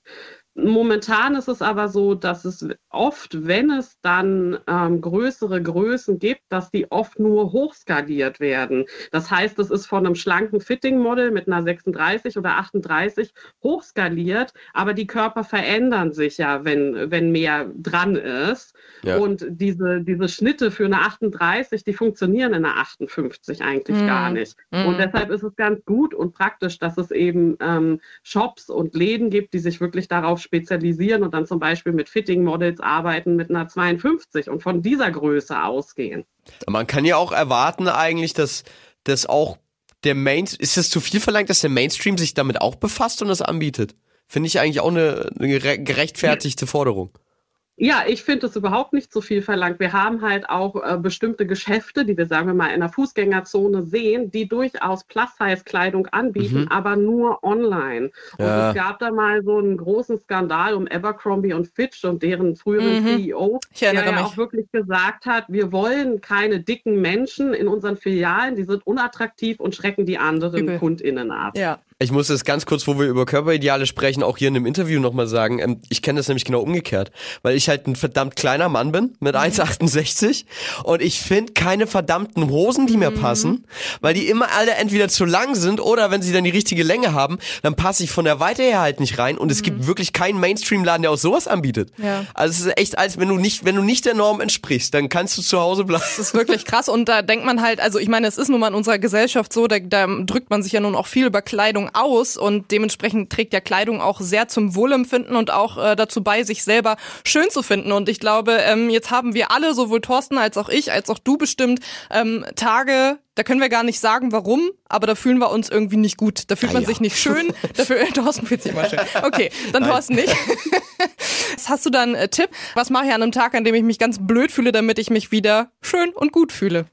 Momentan ist es aber so, dass es oft, wenn es dann ähm, größere Größen gibt, dass die oft nur hochskaliert werden. Das heißt, es ist von einem schlanken Fitting-Model mit einer 36 oder 38 hochskaliert, aber die Körper verändern sich ja, wenn, wenn mehr dran ist. Ja. Und diese, diese Schnitte für eine 38, die funktionieren in einer 58 eigentlich mhm. gar nicht. Mhm. Und deshalb ist es ganz gut und praktisch, dass es eben ähm, Shops und Läden gibt, die sich wirklich darauf spezialisieren und dann zum Beispiel mit Fitting-Models arbeiten mit einer 52 und von dieser Größe ausgehen. Man kann ja auch erwarten eigentlich, dass das auch der Main, ist es zu viel verlangt, dass der Mainstream sich damit auch befasst und das anbietet? Finde ich eigentlich auch eine, eine gerechtfertigte Forderung. Ja, ich finde es überhaupt nicht so viel verlangt. Wir haben halt auch äh, bestimmte Geschäfte, die wir, sagen wir mal, in der Fußgängerzone sehen, die durchaus Plus-Size-Kleidung anbieten, mhm. aber nur online. Ja. Und es gab da mal so einen großen Skandal um Abercrombie und Fitch und deren früheren mhm. CEO, der ja mich. auch wirklich gesagt hat, wir wollen keine dicken Menschen in unseren Filialen, die sind unattraktiv und schrecken die anderen Übel. KundInnen ab. Ja. Ich muss das ganz kurz, wo wir über Körperideale sprechen, auch hier in einem Interview nochmal sagen. Ähm, ich kenne das nämlich genau umgekehrt, weil ich halt ein verdammt kleiner Mann bin mit 1,68 und ich finde keine verdammten Hosen, die mir passen, weil die immer alle entweder zu lang sind oder wenn sie dann die richtige Länge haben, dann passe ich von der Weite her halt nicht rein und es gibt wirklich keinen Mainstream-Laden, der auch sowas anbietet. Ja. Also es ist echt, als wenn du nicht, wenn du nicht der Norm entsprichst, dann kannst du zu Hause bleiben. Das ist wirklich krass und da denkt man halt, also ich meine, es ist nun mal in unserer Gesellschaft so, da, da drückt man sich ja nun auch viel über Kleidung aus und dementsprechend trägt ja Kleidung auch sehr zum Wohlempfinden und auch äh, dazu bei, sich selber schön zu finden. Und ich glaube, ähm, jetzt haben wir alle, sowohl Thorsten als auch ich, als auch du bestimmt, ähm, Tage, da können wir gar nicht sagen, warum, aber da fühlen wir uns irgendwie nicht gut. Da fühlt Ah, man ja. sich nicht schön. Dafür, Thorsten fühlt sich immer schön. Okay, dann Thorsten nicht. Hast du da einen äh, Tipp? Was mache ich an einem Tag, an dem ich mich ganz blöd fühle, damit ich mich wieder schön und gut fühle?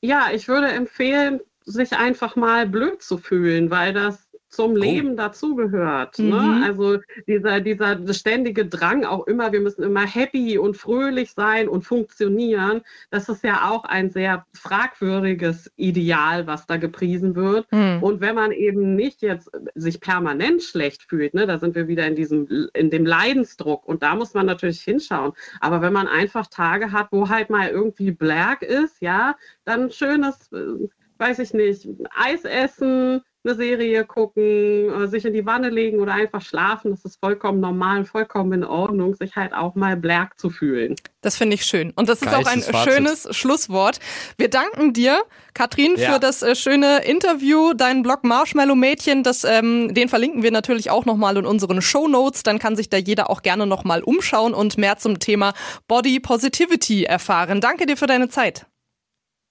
Ja, ich würde empfehlen, sich einfach mal blöd zu fühlen, weil das zum Leben dazugehört. Mhm. Ne? Also dieser, dieser ständige Drang auch immer, wir müssen immer happy und fröhlich sein und funktionieren, das ist ja auch ein sehr fragwürdiges Ideal, was da gepriesen wird. Hm. Und wenn man eben nicht jetzt sich permanent schlecht fühlt, ne, da sind wir wieder in diesem, in dem Leidensdruck und da muss man natürlich hinschauen. Aber wenn man einfach Tage hat, wo halt mal irgendwie Black ist, ja, dann schönes, äh, weiß ich nicht, Eis essen, eine Serie gucken, äh, sich in die Wanne legen oder einfach schlafen, das ist vollkommen normal und vollkommen in Ordnung, sich halt auch mal Black zu fühlen. Das finde ich schön. Und das ist auch ein Fazit. schönes Schlusswort. Wir danken dir, Katrin, Ja. für das äh, schöne Interview. Deinen Blog Marshmallow Mädchen, das, ähm, den verlinken wir natürlich auch nochmal in unseren Show Notes. Dann kann sich da jeder auch gerne nochmal umschauen und mehr zum Thema Body Positivity erfahren. Danke dir für deine Zeit.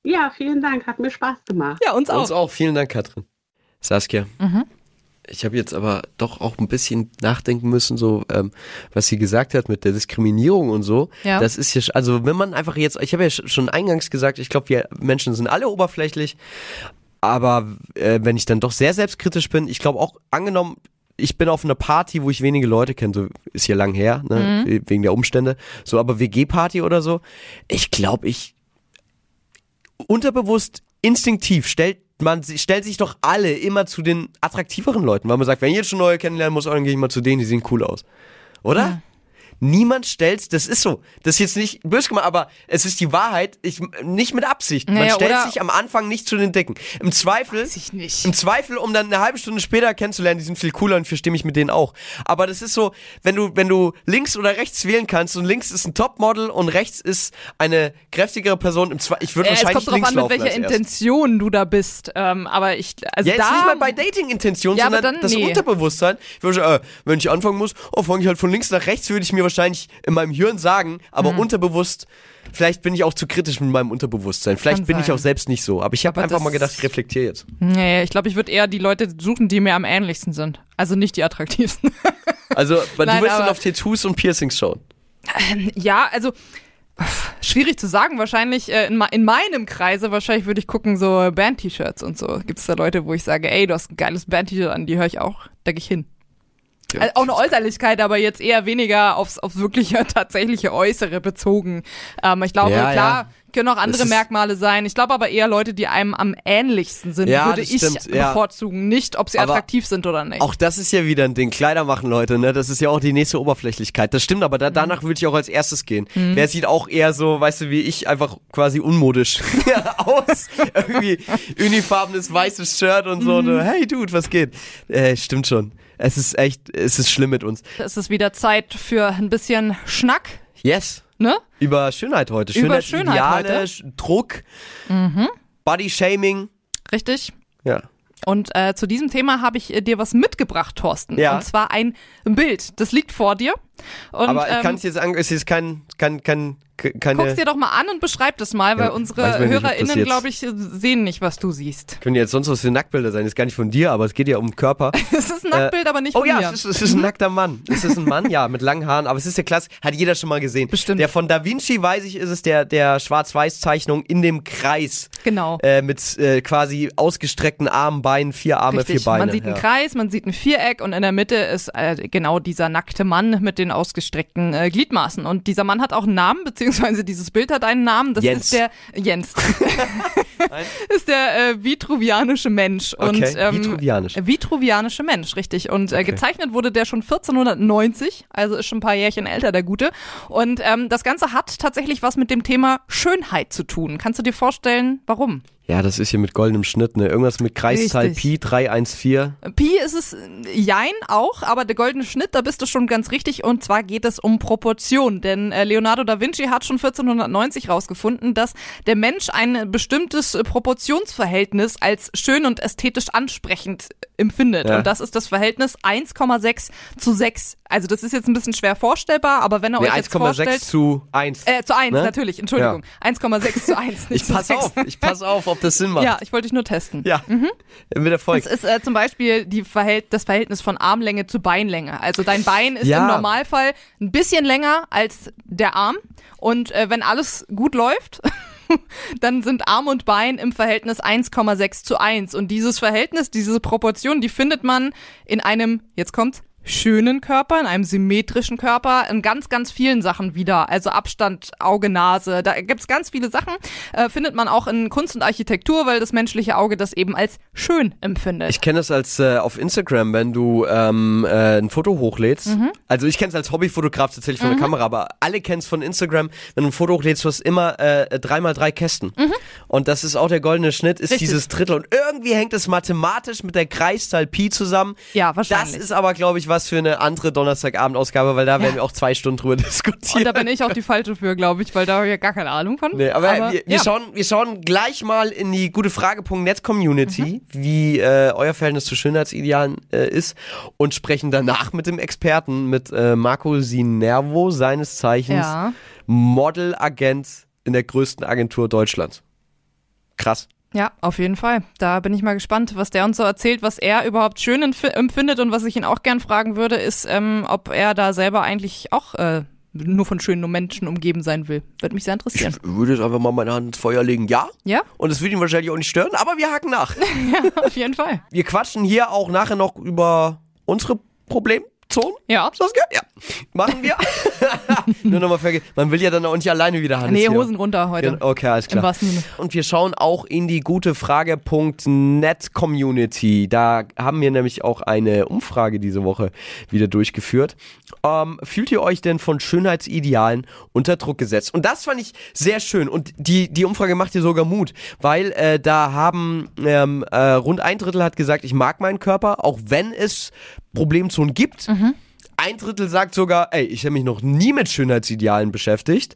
Ja, vielen Dank, hat mir Spaß gemacht. Ja, uns auch. Uns auch. Vielen Dank, Katrin. Saskia. Mhm. Ich habe jetzt aber doch auch ein bisschen nachdenken müssen, so ähm, was sie gesagt hat mit der Diskriminierung und so. Ja. Das ist ja, also wenn man einfach jetzt, ich habe ja sch- schon eingangs gesagt, ich glaube, wir Menschen sind alle oberflächlich, aber äh, wenn ich dann doch sehr selbstkritisch bin, ich glaube auch angenommen, ich bin auf einer Party, wo ich wenige Leute kenne, so ist ja lang her, ne, Mhm. wegen der Umstände, so aber WG-Party oder so, ich glaube, ich unterbewusst, instinktiv stellt man stellt sich doch alle immer zu den attraktiveren Leuten, weil man sagt, wenn ich jetzt schon neue kennenlernen muss, dann gehe ich mal zu denen, die sehen cool aus. Oder? Niemand stellt, das ist so. Das ist jetzt nicht böse gemacht, aber es ist die Wahrheit, ich, nicht mit Absicht. Man Naja, stellt oder- sich am Anfang nicht zu den Dicken. Im Zweifel, Weiß ich nicht. im Zweifel, um dann eine halbe Stunde später kennenzulernen, die sind viel cooler und verstehe mich mit denen auch. Aber das ist so, wenn du, wenn du links oder rechts wählen kannst und links ist ein Topmodel und rechts ist eine kräftigere Person, im Zwe ich würde Äh, es wahrscheinlich kommt drauf links an, mit laufen welcher. Intention du da bist. Ähm, aber ich, also Ja, da. jetzt nicht mal bei Dating-Intention, Ja, sondern dann- das nee. Unterbewusstsein. Ich würde, äh, wenn ich anfangen muss, oh, fange ich halt von links nach rechts, würde ich mir wahrscheinlich in meinem Hirn sagen, aber Mhm. unterbewusst, vielleicht bin ich auch zu kritisch mit meinem Unterbewusstsein. Vielleicht Kann bin ich sein. auch selbst nicht so. Aber ich habe einfach mal gedacht, ich reflektiere jetzt. Nee, ich glaube, ich würde eher die Leute suchen, die mir am ähnlichsten sind. Also nicht die attraktivsten. Also, du Nein, willst dann auf Tattoos und Piercings schauen. ja, also schwierig zu sagen. Wahrscheinlich äh, in, ma- in meinem Kreise, wahrscheinlich würde ich gucken, so Band-T-Shirts und so. Gibt es da Leute, wo ich sage, ey, du hast ein geiles Band-T-Shirt an, die höre ich auch. Da gehe ich hin. Ja. Also auch eine Äußerlichkeit, aber jetzt eher weniger aufs, aufs wirkliche, tatsächliche Äußere bezogen. Ähm, ich glaube, Ja, klar, ja. können auch andere Merkmale sein. Ich glaube aber eher Leute, die einem am ähnlichsten sind, würde ich stimmt, bevorzugen. Nicht, ob sie Aber attraktiv sind oder nicht. Auch das ist ja wieder ein Ding. Kleider machen Leute, ne? Das ist ja auch die nächste Oberflächlichkeit. Das stimmt, aber da, danach würde ich auch als erstes gehen. Wer sieht auch eher so, weißt du, wie ich, einfach quasi unmodisch aus. Irgendwie unifarbenes weißes Shirt und so. Ne? Hey Dude, was geht? Äh, stimmt schon. Es ist echt, es ist schlimm mit uns. es ist wieder Zeit für ein bisschen Schnack, Yes. ne? Über Schönheit heute. Über Schönheit, Schönheit Ideale, heute. Mhm. Sch- Druck, Body-Shaming. Richtig? Ja. Und äh, zu diesem Thema habe ich äh, dir was mitgebracht, Thorsten. Ja. Und zwar ein Bild. Das liegt vor dir. Und, aber ich ähm, kann es jetzt an, es ist kein, kein, kein, keine. Guck's dir doch mal an und beschreib das mal, weil Ja, unsere HörerInnen, glaube ich, sehen nicht, was du siehst. können jetzt sonst was für Nacktbilder sein. Das ist gar nicht von dir, aber es geht ja um Körper. Es ist ein Nacktbild, aber nicht Oh von ja, mir. es ist, es ist ein nackter Mann. Es ist ein Mann, ja, mit langen Haaren, aber es ist ja klasse, hat jeder schon mal gesehen. Bestimmt. Der von Da Vinci, weiß ich, ist es der, der Schwarz-Weiß-Zeichnung in dem Kreis. Genau. Äh, mit äh, quasi ausgestreckten Armen, Beinen, vier Arme, Richtig. vier Beine. man sieht einen ja. Kreis, man sieht ein Viereck und in der Mitte ist äh, genau dieser nackte Mann mit den seinen ausgestreckten äh, Gliedmaßen. Und dieser Mann hat auch einen Namen, beziehungsweise dieses Bild hat einen Namen. Das Jens. ist der Jens. ist der äh, vitruvianische Mensch. Okay, Und, ähm, vitruvianisch. Vitruvianische Mensch, richtig. Und äh, gezeichnet wurde der schon 1490, also ist schon ein paar Jährchen älter, der Gute. Und ähm, das Ganze hat tatsächlich was mit dem Thema Schönheit zu tun. Kannst du dir vorstellen, warum? Ja, das ist hier mit goldenem Schnitt, ne? Irgendwas mit Kreiszahl. Pi 314. Pi ist es Jein auch, aber der goldene Schnitt, da bist du schon ganz richtig. Und zwar geht es um Proportion. Denn äh, Leonardo da Vinci hat schon 1490 rausgefunden, dass der Mensch ein bestimmtes Proportionsverhältnis als schön und ästhetisch ansprechend äh, empfindet. Ja. Und das ist das Verhältnis 1,6 zu 6. Also das ist jetzt ein bisschen schwer vorstellbar, aber wenn ihr Ne, euch jetzt 1,6 vorstellt... zu 1. Äh, zu 1, Ne? natürlich, Entschuldigung. 1,6 zu 1, nicht ich pass 6. auf, ich pass auf, ob das Sinn macht. Ja, ich wollte dich nur testen. Ja. Mit Erfolg. Es ist äh, zum Beispiel die Verhält das Verhältnis von Armlänge zu Beinlänge. Also dein Bein ist Ja. im Normalfall ein bisschen länger als der Arm. Und äh, wenn alles gut läuft, dann sind Arm und Bein im Verhältnis 1,6 zu 1. Und dieses Verhältnis, diese Proportion, die findet man in einem, jetzt kommt's, schönen Körper, in einem symmetrischen Körper, in ganz, ganz vielen Sachen wieder. Also Abstand, Auge, Nase, da gibt's ganz viele Sachen. Äh, findet man auch in Kunst und Architektur, weil das menschliche Auge das eben als schön empfindet. Ich kenne das als äh, auf Instagram, wenn du ähm, äh, ein Foto hochlädst. Mhm. Also ich kenne es als Hobbyfotograf tatsächlich von der Kamera, aber alle kennen es von Instagram. Wenn du ein Foto hochlädst, du hast immer äh, dreimal drei Kästen. Und das ist auch der goldene Schnitt, ist Mhm. Richtig. dieses Drittel. Und irgendwie hängt es mathematisch mit der Kreiszahl Pi zusammen. Ja, Das wahrscheinlich. ist aber, glaube ich, was für eine andere Donnerstagabendausgabe, weil da werden wir auch zwei Stunden drüber diskutieren. Und da bin ich auch die falsche für, glaube ich, weil da habe ich ja gar keine Ahnung von. Nee, aber, wir, wir, ja. schauen, wir schauen gleich mal in die gutefrage.net Community, wie äh, euer Verhältnis zu Schönheitsidealen äh, ist und sprechen danach mit dem Experten, mit äh, Marco Sinervo, seines Zeichens Ja. Modelagent in der größten Agentur Deutschlands. Krass. Ja, auf jeden Fall. Da bin ich mal gespannt, was der uns so erzählt, was er überhaupt schön empf- empfindet und was ich ihn auch gern fragen würde, ist, ähm, ob er da selber eigentlich auch äh, nur von schönen Menschen umgeben sein will. Würde mich sehr interessieren. Ich würde jetzt einfach mal meine Hand ins Feuer legen, ja. Ja, Und es würde ihn wahrscheinlich auch nicht stören, aber wir haken nach. auf jeden Fall. Wir quatschen hier auch nachher noch über unsere Problemzonen. Ja. Saskia? Ja. Machen wir. Nur nochmal vergessen. Man will ja dann auch nicht alleine wieder Hannes Nee, hier. Hosen runter heute. Ja, Okay, alles klar. Und wir schauen auch in die gutefrage.net Community. Da haben wir nämlich auch eine Umfrage diese Woche wieder durchgeführt. Ähm, fühlt ihr euch denn von Schönheitsidealen unter Druck gesetzt? Und das fand ich sehr schön. Und die, die Umfrage macht dir sogar Mut, weil äh, da haben ähm, äh, rund ein Drittel hat gesagt, ich mag meinen Körper, auch wenn es Problemzonen gibt. Ein Drittel sagt sogar, ey, ich habe mich noch nie mit Schönheitsidealen beschäftigt.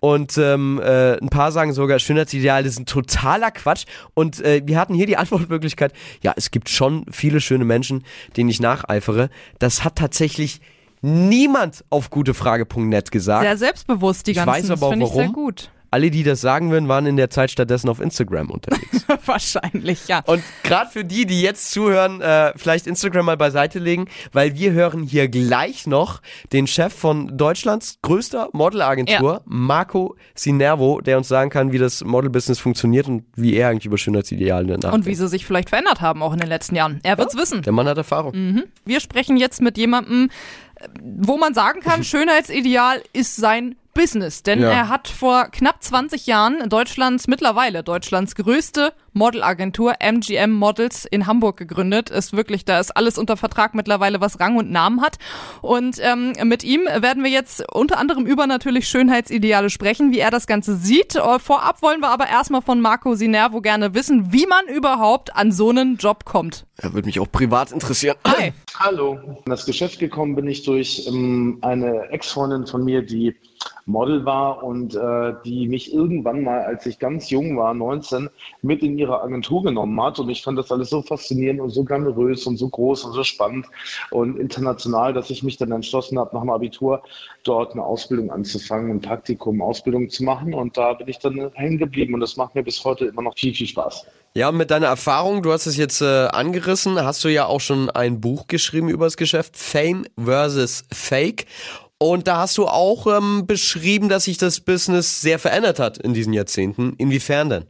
Und ähm, äh, ein paar sagen sogar, Schönheitsideale sind totaler Quatsch. Und äh, wir hatten hier die Antwortmöglichkeit, ja, es gibt schon viele schöne Menschen, denen ich nacheifere. Das hat tatsächlich niemand auf gutefrage.net gesagt. Sehr selbstbewusst, die Ich ganzen. weiß aber das finde ich warum. sehr gut. Alle, die das sagen würden, waren in der Zeit stattdessen auf Instagram unterwegs. Wahrscheinlich, ja. Und gerade für die, die jetzt zuhören, äh, vielleicht Instagram mal beiseite legen, weil wir hören hier gleich noch den Chef von Deutschlands größter Modelagentur, Marco Sinervo, der uns sagen kann, wie das Modelbusiness funktioniert und wie er eigentlich über Schönheitsideale nachdenkt. Und wie sie sich vielleicht verändert haben, auch in den letzten Jahren. Er wird's wissen. Der Mann hat Erfahrung. Wir sprechen jetzt mit jemandem, äh, wo man sagen kann, Schönheitsideal ist sein Business. Denn Ja. er hat vor knapp 20 Jahren Deutschlands, mittlerweile Deutschlands größte Modelagentur MGM Models in Hamburg gegründet. Ist wirklich, da ist alles unter Vertrag mittlerweile, was Rang und Namen hat. Und ähm, mit ihm werden wir jetzt unter anderem über natürlich Schönheitsideale sprechen, wie er das Ganze sieht. Äh, Vorab wollen wir aber erstmal von Marco Sinervo gerne wissen, wie man überhaupt an so einen Job kommt. Er würde mich auch privat interessieren. Hi. Hallo. In das Geschäft gekommen bin ich durch ähm, eine Ex-Freundin von mir, die Model war und äh, die mich irgendwann mal, als ich ganz jung war, 19, mit in ihre Agentur genommen hat. Und ich fand das alles so faszinierend und so glamourös und so groß und so spannend und international, dass ich mich dann entschlossen habe, nach dem Abitur dort eine Ausbildung anzufangen, ein Praktikum, Ausbildung zu machen. Und da bin ich dann hängen geblieben und das macht mir bis heute immer noch viel, viel Spaß. Ja, mit deiner Erfahrung, du hast es jetzt äh, angerissen, hast du ja auch schon ein Buch geschrieben über das Geschäft Fame versus Fake. Und da hast du auch ähm, beschrieben, dass sich das Business sehr verändert hat in diesen Jahrzehnten. Inwiefern denn?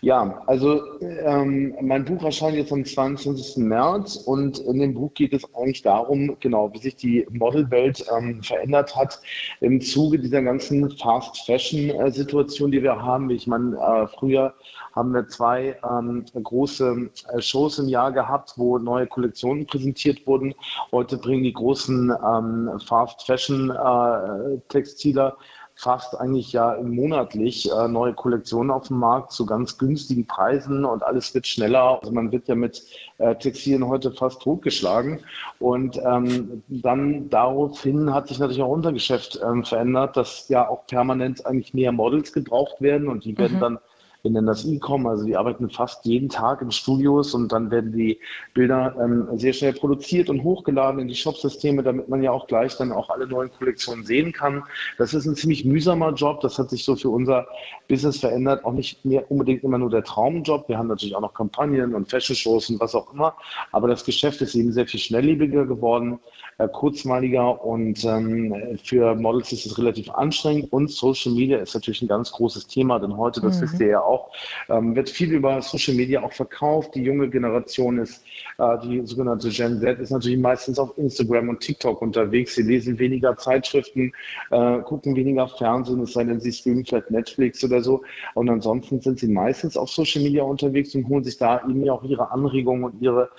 Ja, also ähm, mein Buch erscheint jetzt am 22. März und in dem Buch geht es eigentlich darum, genau, wie sich die Modelwelt ähm, verändert hat im Zuge dieser ganzen Fast-Fashion-Situation, die wir haben. Ich meine, äh, früher haben wir zwei ähm, große äh, Shows im Jahr gehabt, wo neue Kollektionen präsentiert wurden. Heute bringen die großen ähm, Fast-Fashion-Textiler äh, fast eigentlich ja monatlich äh, neue Kollektionen auf dem Markt zu ganz günstigen Preisen und alles wird schneller. Also man wird ja mit äh, Textilien heute fast totgeschlagen. Und ähm, dann daraufhin hat sich natürlich auch unser Geschäft ähm, verändert, dass ja auch permanent eigentlich mehr Models gebraucht werden und die werden mhm. dann wir nennen das E-Com, also die arbeiten fast jeden Tag in Studios und dann werden die Bilder ähm, sehr schnell produziert und hochgeladen in die Shopsysteme, damit man ja auch gleich dann auch alle neuen Kollektionen sehen kann. Das ist ein ziemlich mühsamer Job, das hat sich so für unser Business verändert, auch nicht mehr unbedingt immer nur der Traumjob. Wir haben natürlich auch noch Kampagnen und Fashion-Shows und was auch immer, aber das Geschäft ist eben sehr viel schnelllebiger geworden, äh, kurzmaliger und ähm, für Models ist es relativ anstrengend und Social Media ist natürlich ein ganz großes Thema, denn heute, das mhm. wisst ihr ja auch, auch, ähm, wird viel über Social Media auch verkauft. Die junge Generation ist, äh, die sogenannte Gen Z, ist natürlich meistens auf Instagram und TikTok unterwegs. Sie lesen weniger Zeitschriften, äh, gucken weniger Fernsehen, es sei denn, sie streamen vielleicht Netflix oder so. Und ansonsten sind sie meistens auf Social Media unterwegs und holen sich da eben auch ihre Anregungen und ihre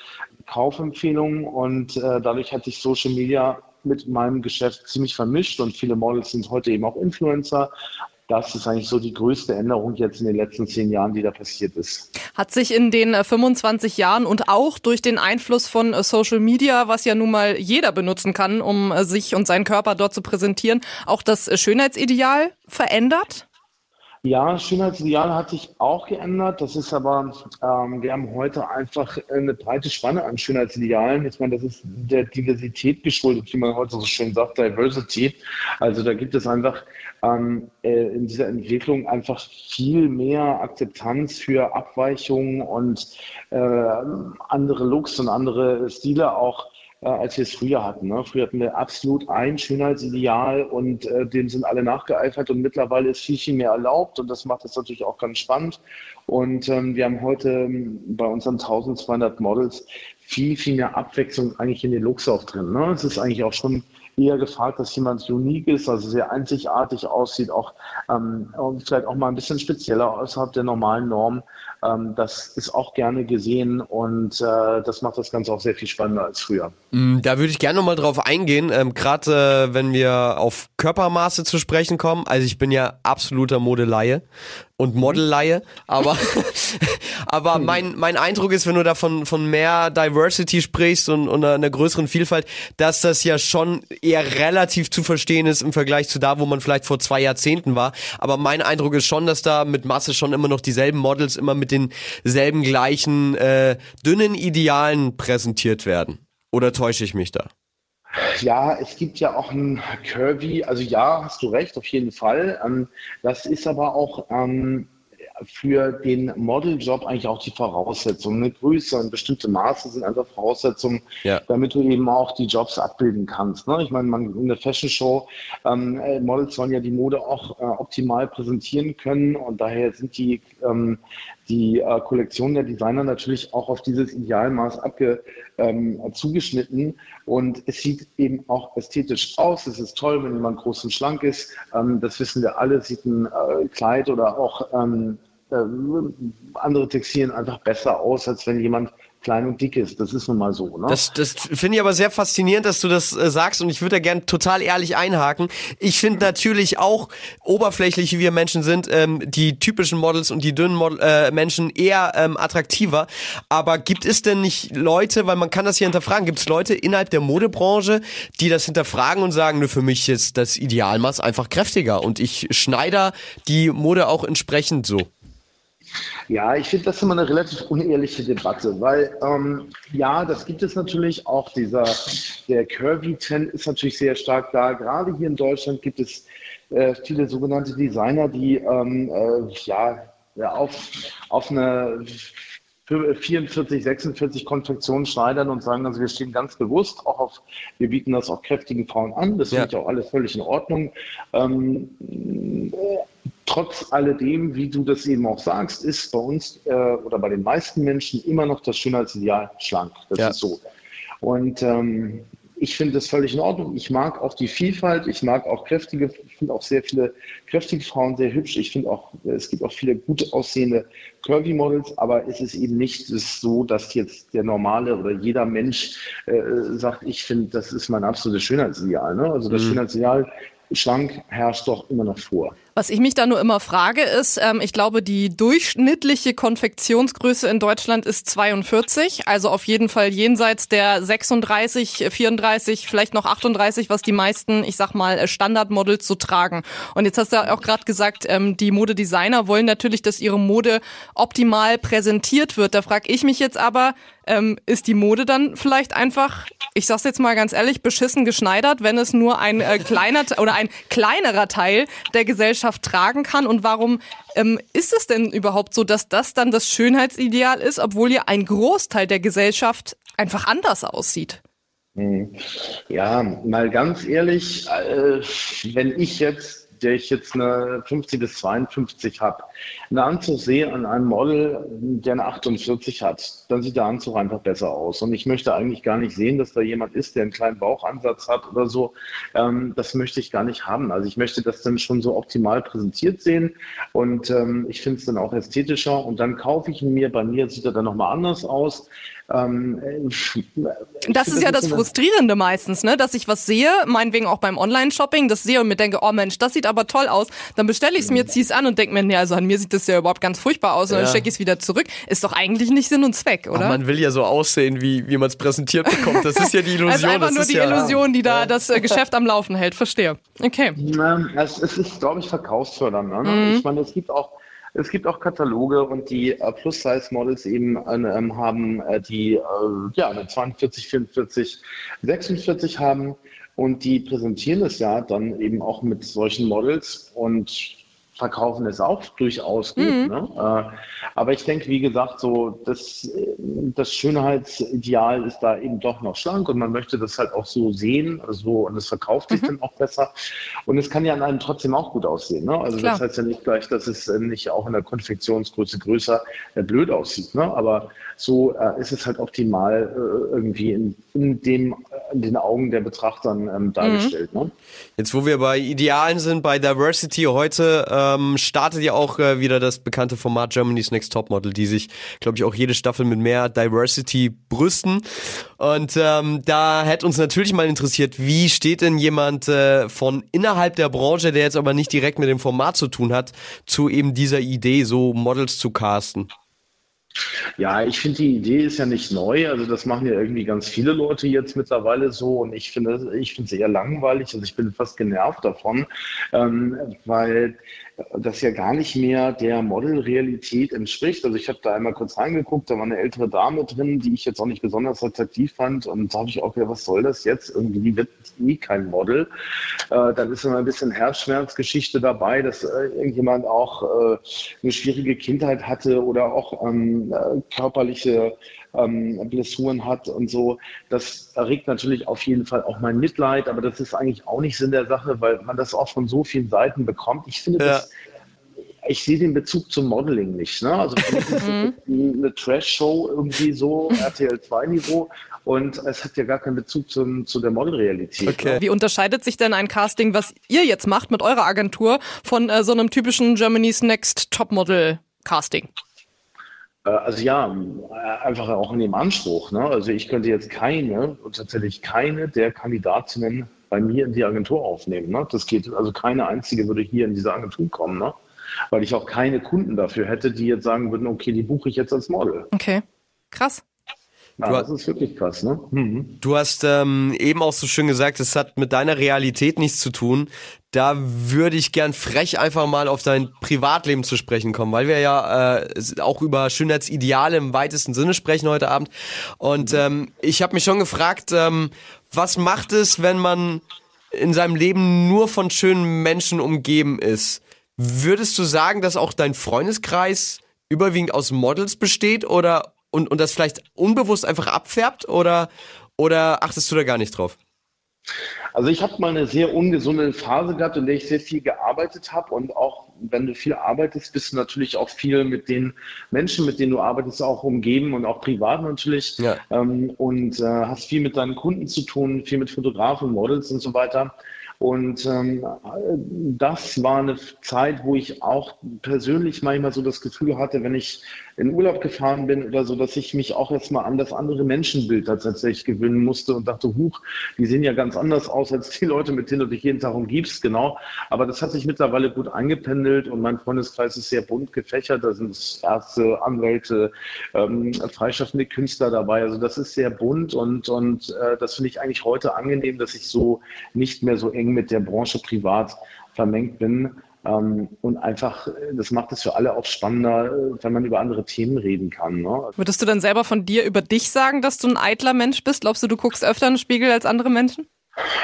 Kaufempfehlungen. Und äh, dadurch hat sich Social Media mit meinem Geschäft ziemlich vermischt und viele Models sind heute eben auch Influencer das ist eigentlich so die größte Änderung jetzt in den letzten zehn Jahren, die da passiert ist. Hat sich in den 25 äh, Jahren und auch durch den Einfluss von äh, Social Media, was ja nun mal jeder benutzen kann, um äh, sich und seinen Körper dort zu präsentieren, auch das Schönheitsideal verändert? Ja, Schönheitsideal hat sich auch geändert. Das ist aber, ähm, wir haben heute einfach eine breite Spanne an Schönheitsidealen. Ich meine, das ist der Diversität geschuldet, wie man heute so schön sagt, Diversity. Also da gibt es einfach ähm, äh, in dieser Entwicklung einfach viel mehr Akzeptanz für Abweichungen und äh, andere Looks und andere Stile auch äh, als wir es früher hatten. Ne? Früher hatten wir absolut ein Schönheitsideal und äh, dem sind alle nachgeeifert und mittlerweile ist viel, viel mehr erlaubt und das macht es natürlich auch ganz spannend. Und ähm, wir haben heute ähm, bei unseren 1200 Models viel, viel mehr Abwechslung eigentlich in den Looks auch drin. Ne? Es ist eigentlich auch schon eher gefragt, dass jemand unique ist, also sehr einzigartig aussieht, auch ähm, vielleicht auch mal ein bisschen spezieller außerhalb der normalen Norm. Ähm, das ist auch gerne gesehen und äh, das macht das Ganze auch sehr viel spannender als früher. Mm, da würde ich gerne nochmal drauf eingehen, ähm, gerade äh, wenn wir auf Körpermaße zu sprechen kommen. Also ich bin ja absoluter Modelaie und Modelleihe, aber, aber hm. mein, mein Eindruck ist, wenn du da von, von mehr Diversity sprichst und, und einer größeren Vielfalt, dass das ja schon eher relativ zu verstehen ist im Vergleich zu da, wo man vielleicht vor zwei Jahrzehnten war. Aber mein Eindruck ist schon, dass da mit Masse schon immer noch dieselben Models immer mit denselben gleichen äh, dünnen Idealen präsentiert werden. Oder täusche ich mich da? Ja, es gibt ja auch ein Curvy, also ja, hast du recht, auf jeden Fall. Ähm, das ist aber auch ähm, für den Modeljob eigentlich auch die Voraussetzung. Eine Größe und bestimmte Maße sind einfach Voraussetzungen, ja. damit du eben auch die Jobs abbilden kannst. Ne? Ich meine, man, in der Fashion Show, ähm, äh, Models sollen ja die Mode auch äh, optimal präsentieren können und daher sind die, ähm, die äh, Kollektionen der Designer natürlich auch auf dieses Idealmaß abge, ähm, zugeschnitten und es sieht eben auch ästhetisch aus. Es ist toll, wenn jemand groß und schlank ist. Ähm, das wissen wir alle, sieht ein äh, Kleid oder auch ähm, äh, andere Textilien einfach besser aus, als wenn jemand klein und dick ist. Das ist nun mal so. Ne? Das, das finde ich aber sehr faszinierend, dass du das äh, sagst und ich würde da gern total ehrlich einhaken. Ich finde natürlich auch oberflächlich, wie wir Menschen sind, ähm, die typischen Models und die dünnen Model, äh, Menschen eher ähm, attraktiver. Aber gibt es denn nicht Leute, weil man kann das hier hinterfragen, gibt es Leute innerhalb der Modebranche, die das hinterfragen und sagen, nur für mich ist das Idealmaß einfach kräftiger und ich schneide die Mode auch entsprechend so? Ja, ich finde das immer eine relativ unehrliche Debatte, weil ähm, ja, das gibt es natürlich auch. Dieser der Curvy-Trend ist natürlich sehr stark da. Gerade hier in Deutschland gibt es äh, viele sogenannte Designer, die ähm, äh, ja auf, auf eine 44, 46 Konfektionen schneidern und sagen, also wir stehen ganz bewusst auch auf, wir bieten das auch kräftigen Frauen an. Das ja. finde ich auch alles völlig in Ordnung. Ähm, trotz alledem, wie du das eben auch sagst, ist bei uns äh, oder bei den meisten Menschen immer noch das Schönheitsideal schlank. Das Ja. ist so. Und ähm, ich finde das völlig in Ordnung. Ich mag auch die Vielfalt. Ich mag auch kräftige, finde auch sehr viele kräftige Frauen sehr hübsch. Ich finde auch, es gibt auch viele gut aussehende Curvy Models, aber es ist eben nicht so, dass jetzt der normale oder jeder Mensch äh, sagt, ich finde, das ist mein absolutes Schönheitsideal. Ne? Also das Schönheitsideal schlank herrscht doch immer noch vor. Was ich mich da nur immer frage, ist, ähm, ich glaube, die durchschnittliche Konfektionsgröße in Deutschland ist 42, also auf jeden Fall jenseits der 36, 34, vielleicht noch 38, was die meisten, ich sag mal, Standardmodels so tragen. Und jetzt hast du auch gerade gesagt, ähm, die Modedesigner wollen natürlich, dass ihre Mode optimal präsentiert wird. Da frage ich mich jetzt aber, ähm, ist die Mode dann vielleicht einfach, ich sag's jetzt mal ganz ehrlich, beschissen geschneidert, wenn es nur ein äh, kleiner oder ein kleinerer Teil der Gesellschaft tragen kann? Und warum ähm, ist es denn überhaupt so, dass das dann das Schönheitsideal ist, obwohl ja ein Großteil der Gesellschaft einfach anders aussieht? Hm. Ja, mal ganz ehrlich, äh, wenn ich jetzt, der ich jetzt eine 50 bis 52 habe, einen Anzug sehe an einem Model, der eine 48 hat, dann sieht der Anzug einfach besser aus. Und ich möchte eigentlich gar nicht sehen, dass da jemand ist, der einen kleinen Bauchansatz hat oder so. Ähm, das möchte ich gar nicht haben. Also ich möchte das dann schon so optimal präsentiert sehen und ähm, ich finde es dann auch ästhetischer und dann kaufe ich ihn mir. Bei mir sieht er dann nochmal anders aus. Ähm, ich Das ist ja das Frustrierende meistens, ne? Dass ich was sehe, meinetwegen auch beim Online-Shopping, das sehe und mir denke, oh Mensch, das sieht aber toll aus. Dann bestelle ich es mir, ziehe es an und denke mir, nee, also an mir sieht das ja überhaupt ganz furchtbar aus und dann Ja. stecke ich es wieder zurück. Ist doch eigentlich nicht Sinn und Zweck, Aber oder? man will ja so aussehen, wie, wie man es präsentiert bekommt. Das ist ja die Illusion. Also einfach das nur ist die ja, Illusion, die da das äh, Geschäft am Laufen hält. Verstehe. Okay. Es ist, glaube ich, verkaufsfördernd. Ne? Mhm. Ich meine, es gibt auch es gibt auch Kataloge und die äh, Plus-Size-Models eben äh, haben, äh, die äh, ja eine 42, 44, 46 haben und die präsentieren es ja dann eben auch mit solchen Models und verkaufen es auch durchaus gut. Ne? Äh, aber ich denke, wie gesagt, so das, das Schönheitsideal ist da eben doch noch schlank und man möchte das halt auch so sehen, also, und es verkauft sich dann auch besser. Und es kann ja an einem trotzdem auch gut aussehen. Ne? Also Klar. das heißt ja nicht gleich, dass es äh, nicht auch in der Konfektionsgröße größer äh, blöd aussieht. Ne? Aber so ist es halt optimal irgendwie in, in, dem, in den Augen der Betrachtern ähm, dargestellt. Ne? Jetzt, wo wir bei Idealen sind, bei Diversity heute, ähm, startet ja auch äh, wieder das bekannte Format Germany's Next Topmodel, die sich, glaube ich, auch jede Staffel mit mehr Diversity brüsten. Und ähm, da hätte uns natürlich mal interessiert, wie steht denn jemand äh, von innerhalb der Branche, der jetzt aber nicht direkt mit dem Format zu tun hat, zu eben dieser Idee, so Models zu casten? Ja, ich finde, die Idee ist ja nicht neu. Also das machen ja irgendwie ganz viele Leute jetzt mittlerweile so. Und ich finde, ich finde es eher langweilig. Also ich bin fast genervt davon, ähm, weil das ja gar nicht mehr der Modelrealität entspricht. Also ich habe da einmal kurz reingeguckt, da war eine ältere Dame drin, die ich jetzt auch nicht besonders attraktiv fand. Und da habe ich auch gedacht, was soll das jetzt? Irgendwie wird nie kein Model. Äh, dann ist immer ein bisschen Herzschmerzgeschichte dabei, dass äh, irgendjemand auch äh, eine schwierige Kindheit hatte oder auch ähm, äh, körperliche ähm, Blessuren hat und so. Das erregt natürlich auf jeden Fall auch mein Mitleid, aber das ist eigentlich auch nicht Sinn der Sache, weil man das auch von so vielen Seiten bekommt. Ich finde Ja. das ich sehe den Bezug zum Modeling nicht. Ne? Also für mich ist das eine Trash-Show irgendwie so, RTL 2-Niveau und es hat ja gar keinen Bezug zum, zu der Modelrealität. Okay. Ne? Wie unterscheidet sich denn ein Casting, was ihr jetzt macht mit eurer Agentur, von äh, so einem typischen Germany's Next Topmodel Casting? Äh, Also ja, äh, einfach auch in dem Anspruch. Ne? Also ich könnte jetzt keine, tatsächlich keine der Kandidatinnen bei mir in die Agentur aufnehmen. Ne? Das geht, also keine einzige würde hier in diese Agentur kommen, ne? weil ich auch keine Kunden dafür hätte, die jetzt sagen würden, okay, die buche ich jetzt als Model. Okay. Krass. Ja, Du- das ist wirklich krass, ne? Mhm. Du hast ähm, eben auch so schön gesagt, es hat mit deiner Realität nichts zu tun. Da würde ich gern frech einfach mal auf dein Privatleben zu sprechen kommen, weil wir ja äh, auch über Schönheitsideale im weitesten Sinne sprechen heute Abend. Und ähm, ich habe mich schon gefragt, ähm, was macht es, wenn man in seinem Leben nur von schönen Menschen umgeben ist? Würdest du sagen, dass auch dein Freundeskreis überwiegend aus Models besteht oder und, und das vielleicht unbewusst einfach abfärbt oder, oder achtest du da gar nicht drauf? Also ich habe mal eine sehr ungesunde Phase gehabt, in der ich sehr viel gearbeitet habe und auch wenn du viel arbeitest, bist du natürlich auch viel mit den Menschen, mit denen du arbeitest, auch umgeben und auch privat natürlich Ja. ähm, und äh, hast viel mit deinen Kunden zu tun, viel mit Fotografen, Models und so weiter. Und ähm, das war eine Zeit, wo ich auch persönlich manchmal so das Gefühl hatte, wenn ich in Urlaub gefahren bin oder so, dass ich mich auch erstmal an das andere Menschenbild tatsächlich gewöhnen musste und dachte, huch, die sehen ja ganz anders aus als die Leute, mit denen du dich jeden Tag umgibst, genau. Aber das hat sich mittlerweile gut eingependelt und mein Freundeskreis ist sehr bunt gefächert. Da sind Ärzte, Anwälte, ähm, freischaffende Künstler dabei. Also das ist sehr bunt und, und äh, das finde ich eigentlich heute angenehm, dass ich so nicht mehr so eng mit der Branche privat vermengt bin. Ähm, und einfach, das macht es für alle auch spannender, wenn man über andere Themen reden kann. Ne? Würdest du dann selber von dir über dich sagen, dass du ein eitler Mensch bist? Glaubst du, du guckst öfter in den Spiegel als andere Menschen?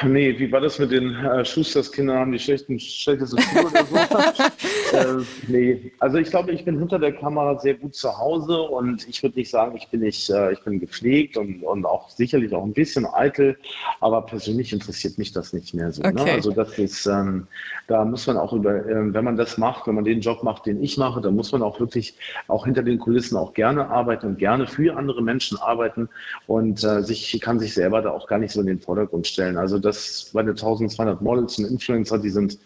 Nee, wie war das mit den äh, Schusters Kinder haben die schlechten, schlechtesten Schuhe oder so? äh, nee, also ich glaube, ich bin hinter der Kamera sehr gut zu Hause und ich würde nicht sagen, ich bin nicht, äh, ich bin gepflegt und, und auch sicherlich auch ein bisschen eitel, aber persönlich interessiert mich das nicht mehr so. Ne? Okay. Also das ist, ähm, da muss man auch über, ähm, wenn man das macht, wenn man den Job macht, den ich mache, dann muss man auch wirklich auch hinter den Kulissen auch gerne arbeiten und gerne für andere Menschen arbeiten und äh, sich kann sich selber da auch gar nicht so in den Vordergrund stellen. Also das meine 1200 Models und Influencer, die sind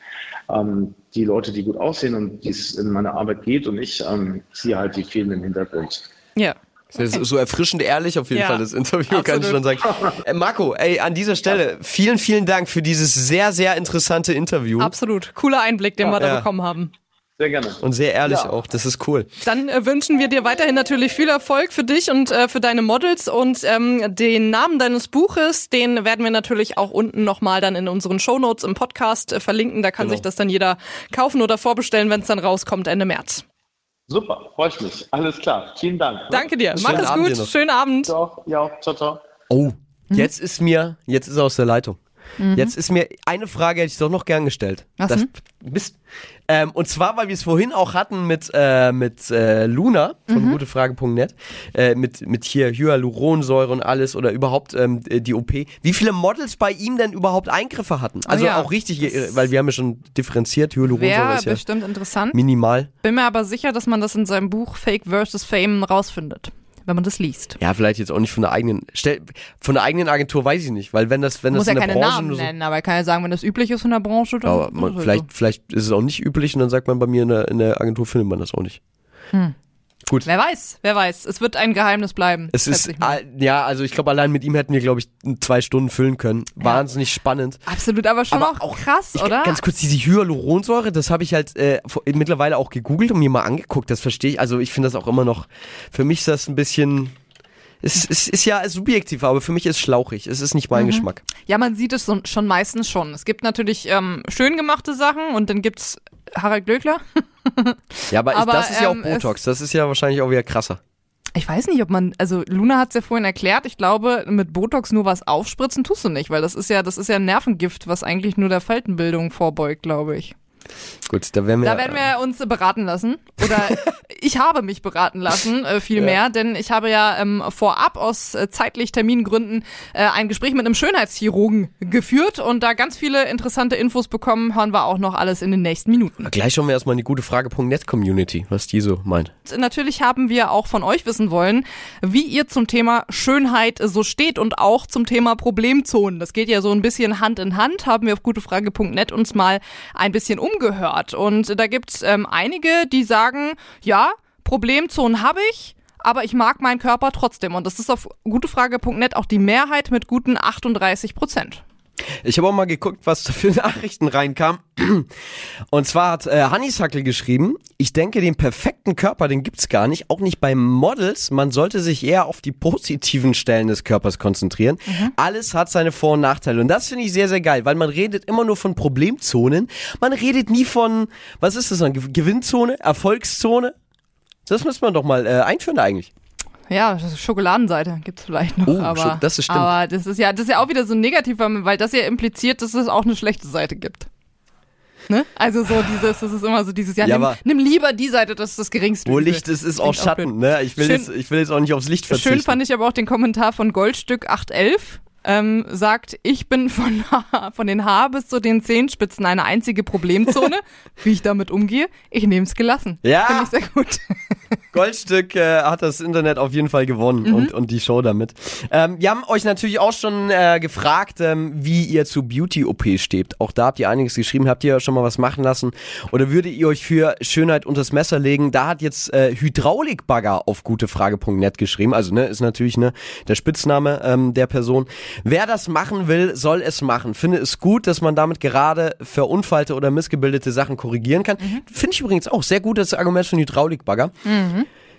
ähm, die Leute, die gut aussehen und die es in meine Arbeit geht und ich ähm, ziehe halt die vielen im Hintergrund. Ja. Das ist So erfrischend ehrlich auf jeden Ja, Fall, das Interview, kann ich schon absolut. sagen. Äh, Marco, ey, an dieser Stelle, vielen, vielen Dank für dieses sehr, sehr interessante Interview. Absolut. Cooler Einblick, den wir da Ja. bekommen haben. Sehr gerne. Und sehr ehrlich Ja. auch, das ist cool. Dann äh, wünschen wir dir weiterhin natürlich viel Erfolg für dich und äh, für deine Models und ähm, den Namen deines Buches, den werden wir natürlich auch unten nochmal dann in unseren Shownotes im Podcast äh, verlinken. Da kann Genau. sich das dann jeder kaufen oder vorbestellen, wenn es dann rauskommt Ende März. Super, freue ich mich. Alles klar. Vielen Dank. Danke dir. Mach Schönen es Abend gut. Schönen Abend. Ciao. Ja, ciao, ciao. Oh, jetzt ist mir, jetzt ist er aus der Leitung. Jetzt ist mir eine Frage, hätte ich doch noch gern gestellt. Was das? Mist. Ähm, und zwar, weil wir es vorhin auch hatten mit, äh, mit äh, Luna von gutefrage.net, äh, mit, mit hier Hyaluronsäure und alles oder überhaupt ähm, die OP. Wie viele Models bei ihm denn überhaupt Eingriffe hatten? Also ja, auch richtig, das- äh, weil wir haben ja schon differenziert, Hyaluronsäure ist ja bestimmt interessant. minimal. Bin mir aber sicher, dass man das in seinem Buch Fake vs. Fame rausfindet, wenn man das liest. Ja, vielleicht jetzt auch nicht von der eigenen, stell, von der eigenen Agentur weiß ich nicht, weil wenn das, wenn Muss das ja in der keine Branche Namen so, nennen, aber er kann ja sagen, wenn das üblich ist in der Branche, dann Aber man, vielleicht, so. vielleicht ist es auch nicht üblich und dann sagt man bei mir in der, in der Agentur findet man das auch nicht. Gut. Wer weiß, wer weiß. Es wird ein Geheimnis bleiben. Es ist, ja, also ich glaube, allein mit ihm hätten wir, glaube ich, zwei Stunden füllen können. Wahnsinnig spannend. Absolut, aber schon aber auch, krass, Ich, oder? Ganz kurz, diese Hyaluronsäure, das habe ich halt äh, mittlerweile auch gegoogelt und mir mal angeguckt. Das verstehe ich. Also ich finde das auch immer noch, für mich ist das ein bisschen, es, es ist ja subjektiv, aber für mich ist es schlauchig. Es ist nicht Mhm. mein Geschmack. Ja, man sieht es schon meistens schon. Es gibt natürlich ähm, schön gemachte Sachen und dann gibt's Harald Glöckler. Ja, aber, Aber, das ist ja auch ähm, es- Botox. Das ist ja wahrscheinlich auch wieder krasser. Ich weiß nicht, ob man, also Luna hat's ja vorhin erklärt, ich glaube, mit Botox nur was aufspritzen tust du nicht, weil das ist ja, das ist ja ein Nervengift, was eigentlich nur der Faltenbildung vorbeugt, glaube ich. Gut, da werden wir. Da werden wir uns beraten lassen. Oder ich habe mich beraten lassen, äh, viel mehr, denn ich habe ja ähm, vorab aus äh, zeitlich Termingründen äh, ein Gespräch mit einem Schönheitschirurgen geführt und da ganz viele interessante Infos bekommen, hören wir auch noch alles in den nächsten Minuten. Gleich schauen wir erstmal in die gute Frage.net Community, was die so meint. Natürlich haben wir auch von euch wissen wollen, wie ihr zum Thema Schönheit so steht und auch zum Thema Problemzonen. Das geht ja so ein bisschen Hand in Hand, haben wir auf gutefrage.net uns mal ein bisschen umgehört. Und da gibt's ähm, einige, die sagen, ja, Problemzonen habe ich, aber ich mag meinen Körper trotzdem. Und das ist auf gutefrage.net auch die Mehrheit mit guten 38 Prozent. Ich habe auch mal geguckt, was da für Nachrichten reinkam. Und zwar hat äh, Honeysuckle geschrieben, ich denke, den perfekten Körper, den gibt's gar nicht, auch nicht bei Models. Man sollte sich eher auf die positiven Stellen des Körpers konzentrieren. Alles hat seine Vor- und Nachteile. Und das finde ich sehr, sehr geil, weil man redet immer nur von Problemzonen. Man redet nie von, was ist das dann, Ge- Gewinnzone, Erfolgszone? Das müsste man doch mal äh, einführen eigentlich. Ja, Schokoladenseite gibt's vielleicht noch, Oh, aber das ist stimmt. aber das ist ja das ist ja auch wieder so negativ, weil das ja impliziert, dass es auch eine schlechte Seite gibt. Ne? Also so dieses, das ist immer so dieses, ja, Ja, nimm, nimm lieber die Seite, das ist das geringste. Wo Übel. Licht ist, ist auch auch Schatten. blöd. Ne? Ich, will Schön- jetzt, ich will jetzt auch nicht aufs Licht verzichten. Schön fand ich aber auch den Kommentar von Goldstück 811. ähm, sagt, ich bin von, von den Haar bis zu den Zehenspitzen eine einzige Problemzone. Wie ich damit umgehe, ich nehme es gelassen. Ja. Finde ich sehr gut. Goldstück äh, hat das Internet auf jeden Fall gewonnen und, und die Show damit. Ähm, wir haben euch natürlich auch schon äh, gefragt, ähm, wie ihr zu Beauty-OP steht. Auch da habt ihr einiges geschrieben. Habt ihr schon mal was machen lassen? Oder würdet ihr euch für Schönheit unters Messer legen? Da hat jetzt äh, Hydraulikbagger auf gutefrage.net geschrieben. Also, ne, ist natürlich ne, der Spitzname ähm, der Person. Wer das machen will, soll es machen. Finde es gut, dass man damit gerade verunfallte oder missgebildete Sachen korrigieren kann. Finde ich übrigens auch sehr gut, das Argument von Hydraulikbagger.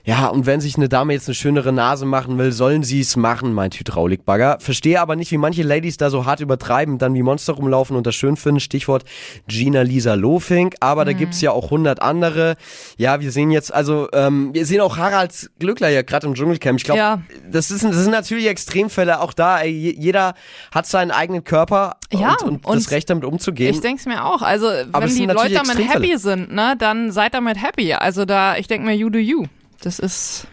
Ja, und wenn sich eine Dame jetzt eine schönere Nase machen will, sollen sie es machen, meint Hydraulikbagger. Verstehe aber nicht, wie manche Ladies da so hart übertreiben, dann wie Monster rumlaufen und das schön finden. Stichwort Gina Lisa Lofink. Aber da gibt's ja auch hundert andere. Ja, wir sehen jetzt, also, ähm, wir sehen auch Harald Glückler ja gerade im Dschungelcamp. Ich glaube, Ja. das, ist, das sind natürlich Extremfälle. Auch da, ey, je- jeder hat seinen eigenen Körper Ja, und, und, und das Recht damit umzugehen. Ich denke es mir auch. Also, wenn die Leute damit happy sind, ne, dann seid damit happy. Also da, ich denke mir, you do you. Das ist.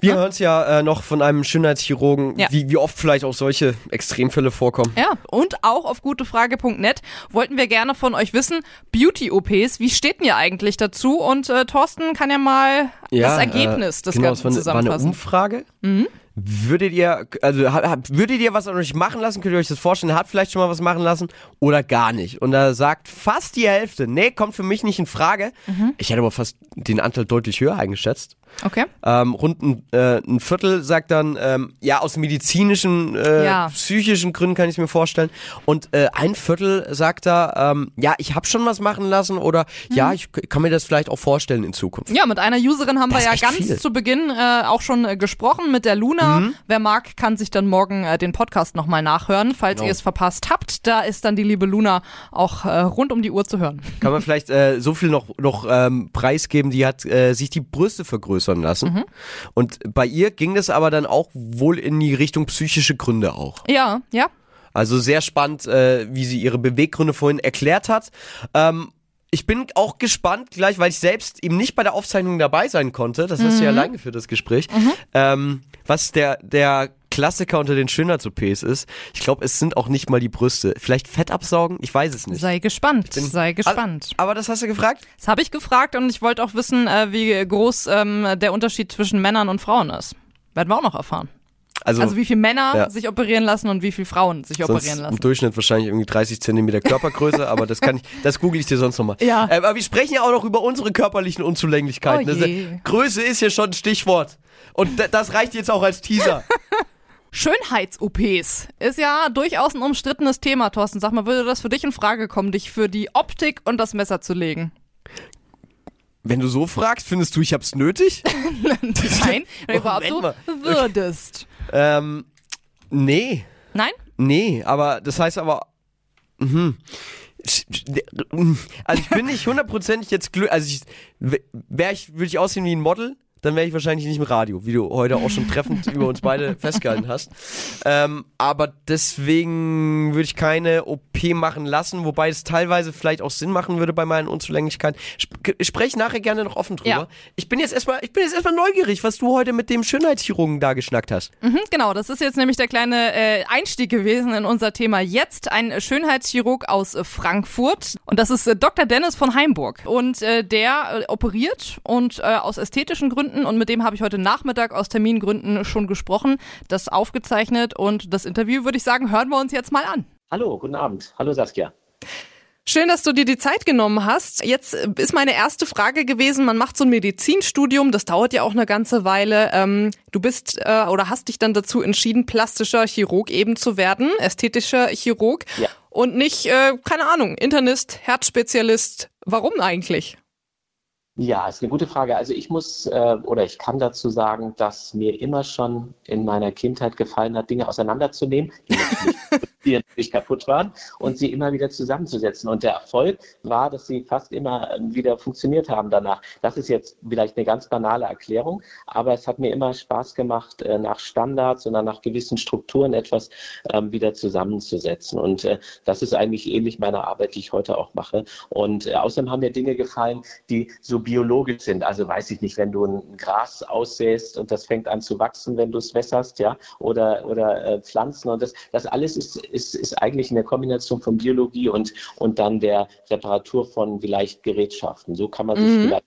wir hören es ja äh, noch von einem Schönheitschirurgen, Ja. wie, wie oft vielleicht auch solche Extremfälle vorkommen. Ja, und auch auf gutefrage.net wollten wir gerne von euch wissen, Beauty-OPs, wie steht denn ihr eigentlich dazu? Und äh, Thorsten kann ja mal das Ergebnis des genau, Ganzen es war, eine- war eine zusammenfassen. Mhm. Umfrage. Würdet ihr, also würdet ihr was an euch machen lassen? Könnt ihr euch das vorstellen? Hat vielleicht schon mal was machen lassen oder gar nicht? Und da sagt fast die Hälfte, nee, kommt für mich nicht in Frage. Mhm. Ich hätte aber fast den Anteil deutlich höher eingeschätzt. Okay. Ähm, rund ein, äh, ein Viertel sagt dann, ähm, ja, aus medizinischen, äh, Ja. psychischen Gründen kann ich es mir vorstellen. Und äh, ein Viertel sagt da, ähm, ja, ich habe schon was machen lassen oder ja, ich kann mir das vielleicht auch vorstellen in Zukunft. Mhm. Ja, mit einer Userin haben Das wir ja ganz viel. zu Beginn äh, auch schon äh, gesprochen mit der Luna. Mhm. Wer mag, kann sich dann morgen äh, den Podcast nochmal nachhören, falls Genau. ihr es verpasst habt. Da ist dann die liebe Luna auch rund um die Uhr zu hören. Kann man vielleicht so viel noch, noch ähm, preisgeben, die hat sich die Brüste vergrößern lassen. Mhm. Und bei ihr ging das aber dann auch wohl in die Richtung psychische Gründe auch. Ja, ja. Also sehr spannend, äh, wie sie ihre Beweggründe vorhin erklärt hat. Ähm, ich bin auch gespannt gleich, weil ich selbst eben nicht bei der Aufzeichnung dabei sein konnte. Das hast du ja Mhm. allein geführt, das Gespräch. Ähm, was der, der Klassiker unter den Schönheits-OPs ist. Ich glaube, es sind auch nicht mal die Brüste. Vielleicht Fett absaugen? Ich weiß es nicht. Sei gespannt, bin- sei gespannt. Aber das hast du gefragt? Das habe ich gefragt und ich wollte auch wissen, äh, wie groß ähm, der Unterschied zwischen Männern und Frauen ist. Werden wir auch noch erfahren. Also, Also wie viele Männer ja. sich operieren lassen und wie viele Frauen sich operieren lassen. im Durchschnitt wahrscheinlich irgendwie 30 Zentimeter Körpergröße, aber das kann ich, das google ich dir sonst nochmal. Ja. Äh, aber wir sprechen ja auch noch über unsere körperlichen Unzulänglichkeiten. Oh je. Größe ist hier schon ein Stichwort. Und da- das reicht jetzt auch als Teaser. Schönheits-OPs ist ja durchaus ein umstrittenes Thema, Thorsten. Sag mal, würde das für dich in Frage kommen, dich für die Optik und das Messer zu legen? Wenn du so fragst, findest du, ich hab's nötig? Nein, wenn überhaupt du würdest. ähm, nee. Nein? Nee, aber das heißt aber. Mhm. Also ich bin nicht hundertprozentig jetzt glücklich. Also ich, wär ich, würde ich aussehen wie ein Model, dann wäre ich wahrscheinlich nicht im Radio, wie du heute auch schon treffend über uns beide festgehalten hast. Ähm, aber deswegen würde ich keine OP machen lassen, wobei es teilweise vielleicht auch Sinn machen würde bei meinen Unzulänglichkeiten. Sp ich spreche nachher gerne noch offen drüber. Ja. Ich bin jetzt erstmal, ich bin jetzt erstmal neugierig, was du heute mit dem Schönheitschirurgen da geschnackt hast. Mhm, genau, das ist jetzt nämlich der kleine äh, Einstieg gewesen in unser Thema jetzt. Ein Schönheitschirurg aus äh, Frankfurt. Und das ist äh, Dr. Dennis von Heimburg. Und äh, der äh, operiert und äh, aus ästhetischen Gründen. Und mit dem habe ich heute Nachmittag aus Termingründen schon gesprochen, das aufgezeichnet. Und das Interview, würde ich sagen, hören wir uns jetzt mal an. Hallo, guten Abend. Hallo Saskia. Schön, dass du dir die Zeit genommen hast. Jetzt ist meine erste Frage gewesen, man macht so ein Medizinstudium, das dauert ja auch eine ganze Weile. Ähm, du bist äh, oder hast dich dann dazu entschieden, plastischer Chirurg eben zu werden, ästhetischer Chirurg Ja. und nicht, äh, keine Ahnung, Internist, Herzspezialist. Warum eigentlich? Ja, ist eine gute Frage. Also ich muss äh, oder ich kann dazu sagen, dass mir immer schon in meiner Kindheit gefallen hat, Dinge auseinanderzunehmen. die natürlich kaputt waren und sie immer wieder zusammenzusetzen. Und der Erfolg war, dass sie fast immer ähm, wieder funktioniert haben danach. Das ist jetzt vielleicht eine ganz banale Erklärung, aber es hat mir immer Spaß gemacht, äh, nach Standards oder nach gewissen Strukturen etwas ähm, wieder zusammenzusetzen. Und äh, das ist eigentlich ähnlich meiner Arbeit, die ich heute auch mache. Und äh, außerdem haben mir Dinge gefallen, die so biologisch sind. Also weiß ich nicht, wenn du ein Gras aussäst und das fängt an zu wachsen, wenn du es wässerst, ja, oder, oder Pflanzen. Und das, das alles ist, ist, ist eigentlich eine Kombination von Biologie und, und dann der Reparatur von vielleicht Gerätschaften. So kann man sich Mhm. vielleicht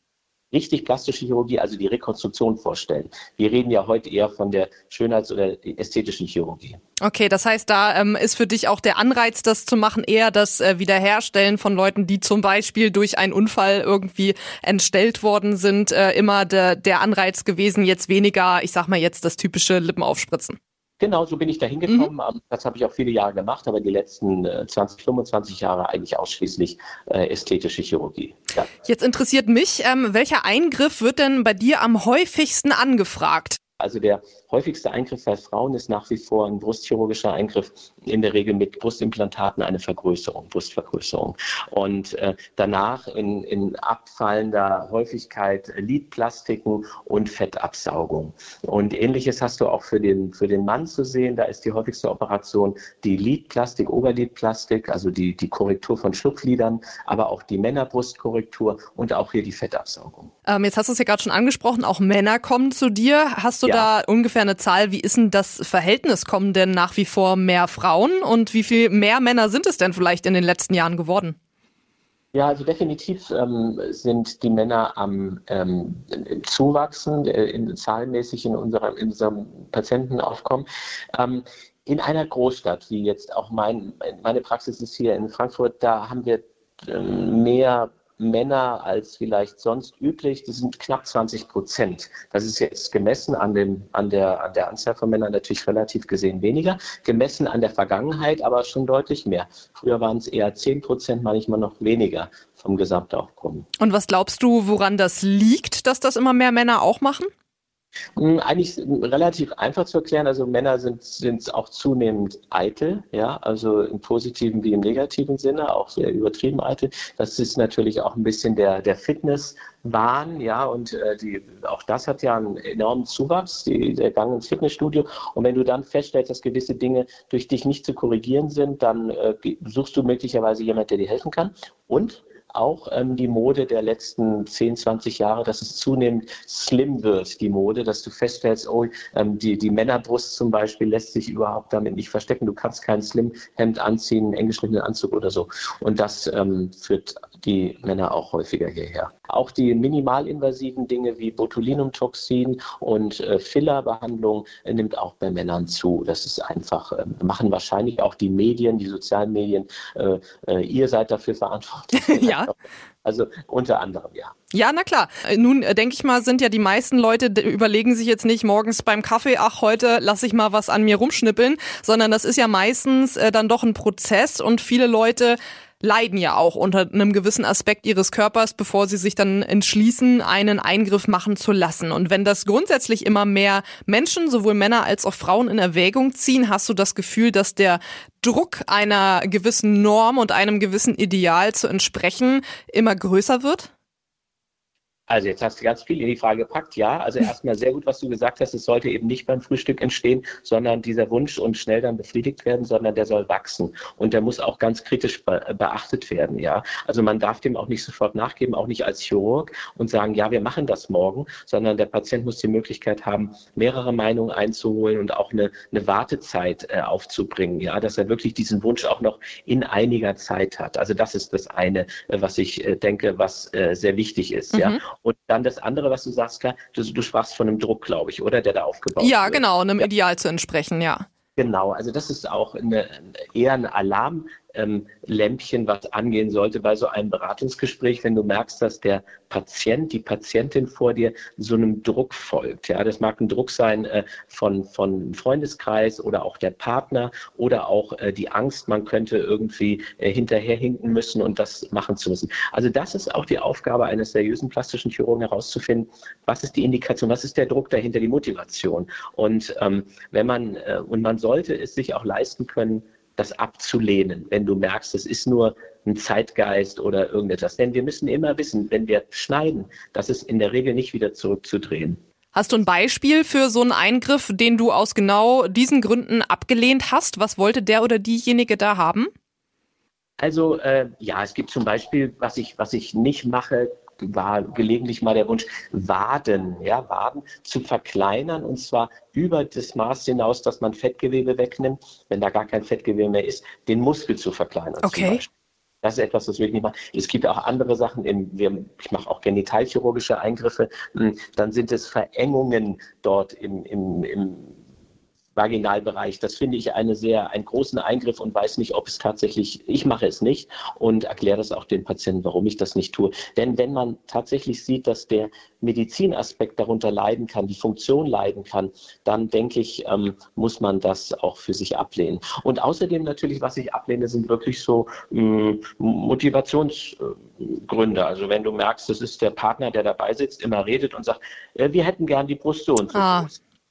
richtig plastische Chirurgie, also die Rekonstruktion vorstellen. Wir reden ja heute eher von der Schönheits- oder ästhetischen Chirurgie. Okay, das heißt, da ähm, ist für dich auch der Anreiz, das zu machen, eher das äh, Wiederherstellen von Leuten, die zum Beispiel durch einen Unfall irgendwie entstellt worden sind, äh, immer der, der Anreiz gewesen, jetzt weniger, ich sag mal jetzt das typische Lippenaufspritzen. Genau, so bin ich da hingekommen. Ähm, Das habe ich auch viele Jahre gemacht, aber die letzten äh, 20, 25 Jahre eigentlich ausschließlich äh, ästhetische Chirurgie. Ja. Jetzt interessiert mich, ähm, welcher Eingriff wird denn bei dir am häufigsten angefragt? Also der häufigste Eingriff bei Frauen ist nach wie vor ein brustchirurgischer Eingriff, in der Regel mit Brustimplantaten eine Vergrößerung, Brustvergrößerung. Und äh, danach in, in abfallender Häufigkeit Lidplastiken und Fettabsaugung. Und ähnliches hast du auch für den, für den Mann zu sehen. Da ist die häufigste Operation die Lidplastik, Oberlidplastik, also die, die Korrektur von Schlupflidern, aber auch die Männerbrustkorrektur und auch hier die Fettabsaugung. Ähm, jetzt hast du es ja gerade schon angesprochen, auch Männer kommen zu dir. Hast du Ja. da ungefähr eine Zahl? Wie ist denn das Verhältnis? Kommen denn nach wie vor mehr Frauen? Und wie viel mehr Männer sind es denn vielleicht in den letzten Jahren geworden? Ja, also definitiv ähm, sind die Männer am ähm, Zuwachsen, äh, in, zahlenmäßig in unserem, in unserem Patientenaufkommen. Ähm, in einer Großstadt, wie jetzt auch mein, meine Praxis ist hier in Frankfurt, da haben wir ähm, mehr Männer als vielleicht sonst üblich. Das sind knapp 20 Prozent. Das ist jetzt gemessen an, dem, an, der, an der Anzahl von Männern natürlich relativ gesehen weniger. Gemessen an der Vergangenheit aber schon deutlich mehr. Früher waren es eher 10 Prozent, manchmal noch weniger vom Gesamtaufkommen. Und was glaubst du, woran das liegt, dass das immer mehr Männer auch machen? Hm, Eigentlich relativ einfach zu erklären. Also Männer sind, sind auch zunehmend eitel, ja, also im positiven wie im negativen Sinne, auch sehr übertrieben eitel. Das ist natürlich auch ein bisschen der, der Fitnesswahn, ja, und äh, die, auch das hat ja einen enormen Zuwachs, die, der Gang ins Fitnessstudio. Und wenn du dann feststellst, dass gewisse Dinge durch dich nicht zu korrigieren sind, dann äh, suchst du möglicherweise jemand, der dir helfen kann. Und auch ähm, die Mode der letzten 10, 20 Jahre, dass es zunehmend slim wird, die Mode, dass du feststellst, oh, ähm, die, die Männerbrust zum Beispiel lässt sich überhaupt damit nicht verstecken. Du kannst kein Slim-Hemd anziehen, einen eng geschnittenen Anzug oder so. Und das ähm, führt die Männer auch häufiger hierher. Auch die minimalinvasiven Dinge wie Botulinumtoxin und äh, Fillerbehandlung äh, nimmt auch bei Männern zu. Das ist einfach, äh, machen wahrscheinlich auch die Medien, die sozialen Medien. Äh, äh, ihr seid dafür verantwortlich. Ja. Also unter anderem, ja. Ja, na klar. Äh, Nun äh, denke ich mal, sind ja die meisten Leute überlegen sich jetzt nicht morgens beim Kaffee, ach heute lasse ich mal was an mir rumschnippeln, sondern das ist ja meistens äh, dann doch ein Prozess und viele Leute leiden ja auch unter einem gewissen Aspekt ihres Körpers, bevor sie sich dann entschließen, einen Eingriff machen zu lassen. Und wenn das grundsätzlich immer mehr Menschen, sowohl Männer als auch Frauen in Erwägung ziehen, hast du das Gefühl, dass der Druck einer gewissen Norm und einem gewissen Ideal zu entsprechen immer größer wird? Also jetzt hast du ganz viel in die Frage gepackt. Ja, also erstmal sehr gut, was du gesagt hast. Es sollte eben nicht beim Frühstück entstehen, sondern dieser Wunsch und schnell dann befriedigt werden, sondern der soll wachsen. Und der muss auch ganz kritisch be beachtet werden. Ja, also man darf dem auch nicht sofort nachgeben, auch nicht als Chirurg und sagen, ja, wir machen das morgen, sondern der Patient muss die Möglichkeit haben, mehrere Meinungen einzuholen und auch eine, eine Wartezeit äh, aufzubringen. Ja, dass er wirklich diesen Wunsch auch noch in einiger Zeit hat. Also das ist das eine, äh, was ich äh, denke, was äh, sehr wichtig ist. Mhm. Ja. Und dann das andere, was du sagst, du, du sprachst von einem Druck, glaube ich, oder der da aufgebaut Ja, wird. genau, einem Ideal zu entsprechen, ja. Genau, also das ist auch eine, eher ein Alarmlämpchen, ähm, Lämpchen, was angehen sollte bei so einem Beratungsgespräch, wenn du merkst, dass der Patient, die Patientin vor dir so einem Druck folgt. Ja, das mag ein Druck sein äh, von, von Freundeskreis oder auch der Partner oder auch äh, die Angst, man könnte irgendwie äh, hinterherhinken müssen und das machen zu müssen. Also das ist auch die Aufgabe eines seriösen plastischen Chirurgen herauszufinden, was ist die Indikation, was ist der Druck dahinter, die Motivation. Und ähm, wenn man, äh, und man sollte es sich auch leisten können, das abzulehnen, wenn du merkst, es ist nur ein Zeitgeist oder irgendetwas. Denn wir müssen immer wissen, wenn wir schneiden, das ist in der Regel nicht wieder zurückzudrehen. Hast du ein Beispiel für so einen Eingriff, den du aus genau diesen Gründen abgelehnt hast? Was wollte der oder diejenige da haben? Also äh, ja, es gibt zum Beispiel, was ich, was ich nicht mache, war gelegentlich mal der Wunsch, Waden, ja, Waden zu verkleinern und zwar über das Maß hinaus, dass man Fettgewebe wegnimmt, wenn da gar kein Fettgewebe mehr ist, den Muskel zu verkleinern. Okay. Das ist etwas, was wir nicht machen. Es gibt auch andere Sachen. Ich mache auch genitalchirurgische Eingriffe. Hm, dann sind es Verengungen dort im, im, im Vaginalbereich. Das finde ich eine sehr, einen großen Eingriff und weiß nicht, ob es tatsächlich, ich mache es nicht und erkläre das auch den Patienten, warum ich das nicht tue. Denn wenn man tatsächlich sieht, dass der Medizinaspekt darunter leiden kann, die Funktion leiden kann, dann denke ich, ähm, muss man das auch für sich ablehnen. Und außerdem natürlich, was ich ablehne, sind wirklich so ähm, Motivationsgründe. Also wenn du merkst, das ist der Partner, der dabei sitzt, immer redet und sagt, äh, wir hätten gern die Brust so und so ah.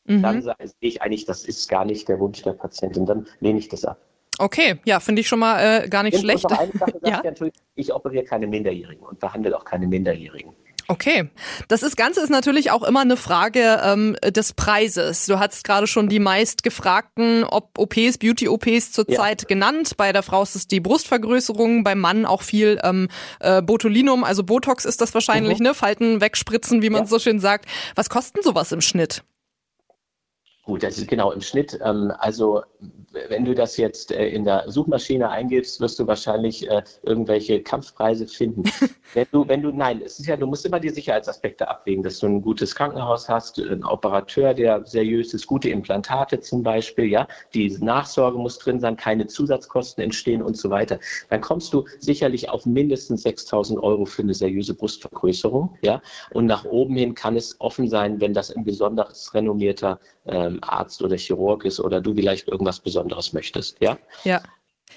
Mhm. dann sehe ich eigentlich, das ist gar nicht der Wunsch der Patientin. Dann lehne ich das ab. Okay, ja, finde ich schon mal äh, gar nicht und schlecht. Eine Sache ja? ich, ich operiere keine Minderjährigen und behandle auch keine Minderjährigen. Okay, das ist, Ganze ist natürlich auch immer eine Frage ähm, des Preises. Du hast gerade schon die meist gefragten OPs, Beauty-OPs zurzeit ja. genannt. Bei der Frau ist es die Brustvergrößerung, beim Mann auch viel ähm, äh, Botulinum, also Botox ist das wahrscheinlich, mhm. ne? Falten wegspritzen, wie man ja. so schön sagt. Was kosten sowas im Schnitt? Gut, das ist genau im Schnitt. Ähm, also wenn du das jetzt äh, in der Suchmaschine eingibst, wirst du wahrscheinlich äh, irgendwelche Kampfpreise finden. wenn du, wenn du, nein, es ist ja, du musst immer die Sicherheitsaspekte abwägen, dass du ein gutes Krankenhaus hast, einen Operateur, der seriös ist, gute Implantate zum Beispiel, ja, die Nachsorge muss drin sein, keine Zusatzkosten entstehen und so weiter. Dann kommst du sicherlich auf mindestens 6.000 Euro für eine seriöse Brustvergrößerung, ja, und nach oben hin kann es offen sein, wenn das ein besonders renommierter ähm, Arzt oder Chirurg ist oder du vielleicht irgendwas Besonderes möchtest, ja? Ja.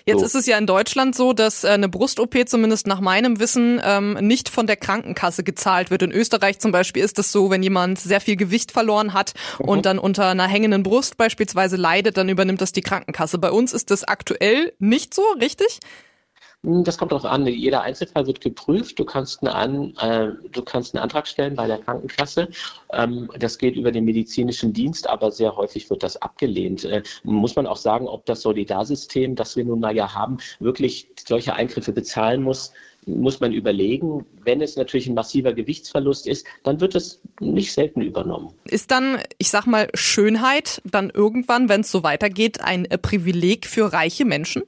Jetzt so. ist es ja in Deutschland so, dass äh, eine Brust-OP zumindest nach meinem Wissen ähm, nicht von der Krankenkasse gezahlt wird. In Österreich zum Beispiel ist es so, wenn jemand sehr viel Gewicht verloren hat mhm. und dann unter einer hängenden Brust beispielsweise leidet, dann übernimmt das die Krankenkasse. Bei uns ist das aktuell nicht so, richtig? Hm, das kommt darauf an. Jeder Einzelfall wird geprüft. Du kannst, einen, äh, du kannst einen Antrag stellen bei der Krankenkasse. Ähm, das geht über den medizinischen Dienst, aber sehr häufig wird das abgelehnt. Äh, muss man auch sagen, ob das Solidarsystem, das wir nun mal ja haben, wirklich solche Eingriffe bezahlen muss, muss man überlegen. Wenn es natürlich ein massiver Gewichtsverlust ist, dann wird es nicht selten übernommen. Ist dann, ich sag mal, Schönheit dann irgendwann, wenn es so weitergeht, ein Privileg für reiche Menschen?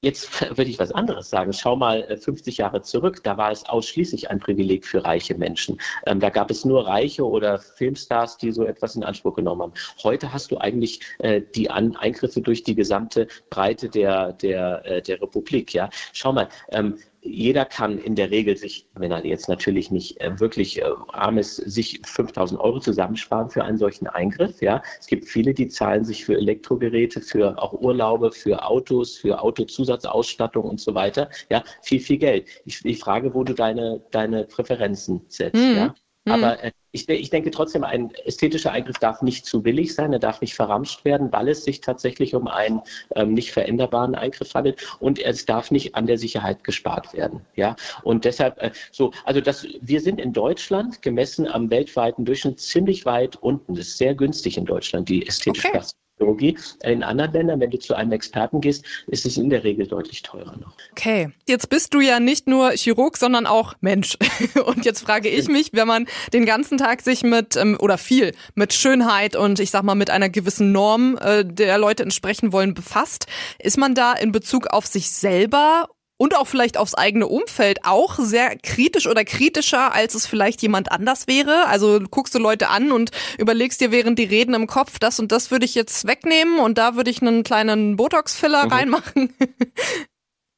Jetzt würde ich was anderes sagen. Schau mal 50 äh, Jahre zurück. Da war es ausschließlich ein Privileg für reiche Menschen. Ähm, da gab es nur Reiche oder Filmstars, die so etwas in Anspruch genommen haben. Heute hast du eigentlich äh, die An Eingriffe durch die gesamte Breite der, der, äh, der Republik. Ja, schau mal. Ähm, jeder kann in der Regel sich, wenn er jetzt natürlich nicht äh, wirklich äh, arm ist, sich 5000 Euro zusammensparen für einen solchen Eingriff. Ja, es gibt viele, die zahlen sich für Elektrogeräte, für auch Urlaube, für Autos, für Autozusatzausstattung und so weiter. Ja, viel, viel Geld. Ich, ich frage, wo du deine, deine Präferenzen setzt. Mhm. Ja. Aber mhm. äh, ich, ich, denke trotzdem, ein ästhetischer Eingriff darf nicht zu billig sein, er darf nicht verramscht werden, weil es sich tatsächlich um einen ähm, nicht veränderbaren Eingriff handelt und es darf nicht an der Sicherheit gespart werden. Ja, und deshalb äh, so, also das, wir sind in Deutschland gemessen am weltweiten Durchschnitt ziemlich weit unten. Das ist sehr günstig in Deutschland, die ästhetische okay. Chirurgie. In anderen Ländern, wenn du zu einem Experten gehst, ist es in der Regel deutlich teurer noch. Okay, jetzt bist du ja nicht nur Chirurg, sondern auch Mensch. Und jetzt frage ich mich, wenn man den ganzen Tag sich mit ähm, oder viel mit Schönheit und ich sag mal mit einer gewissen Norm äh, der Leute entsprechen wollen befasst, ist man da in Bezug auf sich selber und auch vielleicht aufs eigene Umfeld auch sehr kritisch oder kritischer, als es vielleicht jemand anders wäre. Also guckst du Leute an und überlegst dir während die reden im Kopf, das und das würde ich jetzt wegnehmen und da würde ich einen kleinen Botox-Filler mhm. reinmachen.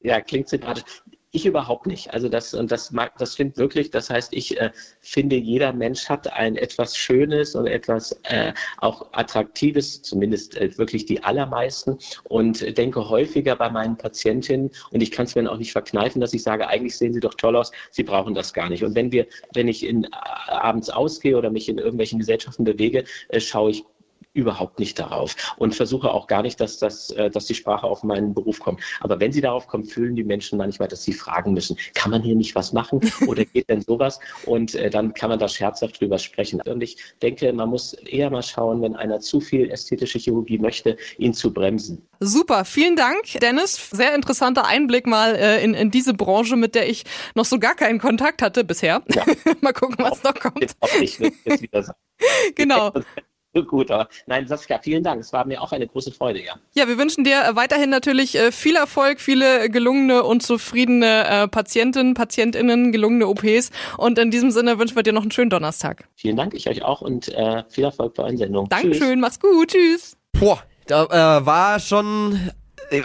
Ja, klingt sympathisch. Ich überhaupt nicht. Also das und das mag, das stimmt wirklich. Das heißt, ich äh, finde, jeder Mensch hat ein etwas Schönes und etwas äh, auch Attraktives, zumindest äh, wirklich die allermeisten. Und denke häufiger bei meinen Patientinnen und ich kann es mir auch nicht verkneifen, dass ich sage, eigentlich sehen sie doch toll aus. Sie brauchen das gar nicht. Und wenn wir, wenn ich in, äh, abends ausgehe oder mich in irgendwelchen Gesellschaften bewege, äh, schaue ich überhaupt nicht darauf und versuche auch gar nicht, dass, das, äh, dass die Sprache auf meinen Beruf kommt. Aber wenn sie darauf kommt, fühlen die Menschen manchmal, dass sie fragen müssen, kann man hier nicht was machen oder geht denn sowas? Und äh, dann kann man da scherzhaft drüber sprechen. Und ich denke, man muss eher mal schauen, wenn einer zu viel ästhetische Chirurgie möchte, ihn zu bremsen. Super, vielen Dank, Dennis. Sehr interessanter Einblick mal äh, in, in diese Branche, mit der ich noch so gar keinen Kontakt hatte bisher. Ja. mal gucken, was noch kommt. Jetzt hoffe ich, jetzt wieder sagen. genau. Gut, aber nein, Saskia, vielen Dank. Es war mir auch eine große Freude, ja. Ja, wir wünschen dir äh, weiterhin natürlich äh, viel Erfolg, viele gelungene und zufriedene äh, Patientinnen, PatientInnen, gelungene OPs. Und in diesem Sinne wünschen wir dir noch einen schönen Donnerstag. Vielen Dank, ich euch auch und äh, viel Erfolg bei euren Sendungen. Dankeschön, Tschüss. mach's gut, tschüss. Boah, da äh, war schon,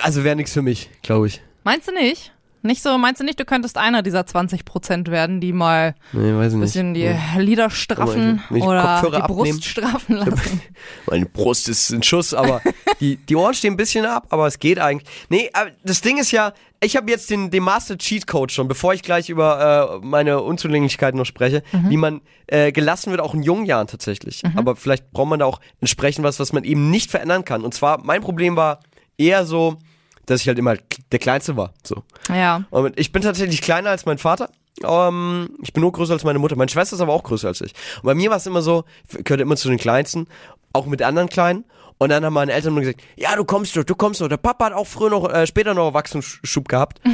also wäre nichts für mich, glaube ich. Meinst du nicht? Nicht so, meinst du nicht, du könntest einer dieser 20 Prozent werden, die mal nee, ein bisschen die ja. Lieder straffen ich, oder die Brust abnehmen. straffen lassen? Meine Brust ist ein Schuss, aber die, die Ohren stehen ein bisschen ab, aber es geht eigentlich. Nee, das Ding ist ja, ich habe jetzt den, den Master Cheat Code schon, bevor ich gleich über äh, meine Unzulänglichkeiten noch spreche, mhm. wie man äh, gelassen wird, auch in jungen Jahren tatsächlich. Mhm. Aber vielleicht braucht man da auch entsprechend was, was man eben nicht verändern kann. Und zwar, mein Problem war eher so, dass ich halt immer der Kleinste war. So. Ja. Und ich bin tatsächlich kleiner als mein Vater. Um, ich bin nur größer als meine Mutter. Meine Schwester ist aber auch größer als ich. Und bei mir war es immer so, ich gehörte immer zu den Kleinsten, auch mit anderen Kleinen. Und dann haben meine Eltern nur gesagt, ja, du kommst doch, du kommst doch. Der Papa hat auch früher noch, äh, später noch Wachstumsschub gehabt.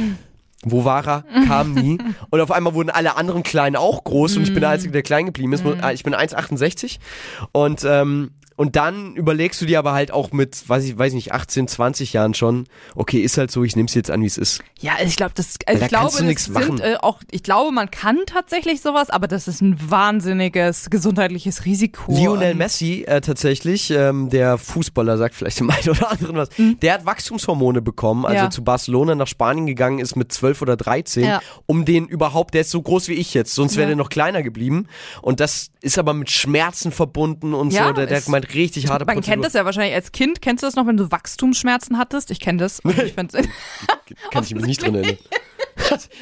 Wo war er? Kam nie. Und auf einmal wurden alle anderen Kleinen auch groß und ich bin der Einzige, der klein geblieben ist. Ich bin 1,68 und ähm, und dann überlegst du dir aber halt auch mit, weiß ich, weiß nicht, 18, 20 Jahren schon, okay, ist halt so, ich nehme es jetzt an, wie es ist. Ja, ich glaube, das, also da ich glaube, das sind äh, auch, ich glaube, man kann tatsächlich sowas, aber das ist ein wahnsinniges gesundheitliches Risiko. Lionel Messi äh, tatsächlich, ähm, der Fußballer sagt vielleicht dem einen oder anderen was, mhm. der hat Wachstumshormone bekommen, also ja. zu Barcelona nach Spanien gegangen ist mit 12 oder 13, ja. um den überhaupt, der ist so groß wie ich jetzt, sonst wäre ja. der noch kleiner geblieben. Und das ist aber mit Schmerzen verbunden und so. Der, der hat gemeint, richtig harte Man Prozedur. kennt das ja wahrscheinlich als Kind. Kennst du das noch, wenn du Wachstumsschmerzen hattest? Ich kenne das. Ich Kann ich mich nicht dran erinnern.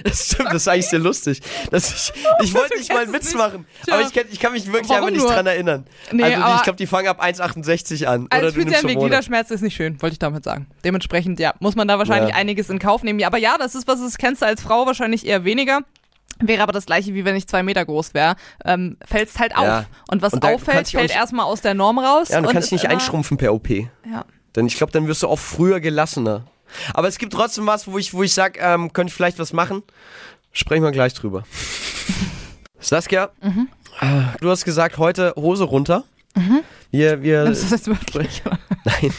Das stimmt, das ist eigentlich sehr lustig. Ich, ich wollte nicht mal einen Witz machen, aber ich kann, ich kann mich wirklich Warum einfach nicht nur? dran erinnern. Nee, also die, ich glaube, die fangen ab 1,68 an. Also oder ja Gliederschmerz ist nicht schön, wollte ich damit sagen. Dementsprechend, ja, muss man da wahrscheinlich ja. einiges in Kauf nehmen. Ja, aber ja, das ist was, das kennst du als Frau wahrscheinlich eher weniger. Wäre aber das gleiche, wie wenn ich zwei Meter groß wäre. Ähm, fällst halt auf. Ja. Und was und auffällt, fällt erstmal aus der Norm raus. Ja, du kannst dich nicht einschrumpfen per OP. Ja. Denn ich glaube, dann wirst du auch früher gelassener. Aber es gibt trotzdem was, wo ich, wo ich sage, ähm, könnte ich vielleicht was machen. Sprechen wir gleich drüber. Saskia, mhm. du hast gesagt, heute Hose runter. Mhm. Wir, wir. Das ist wirklich, Nein.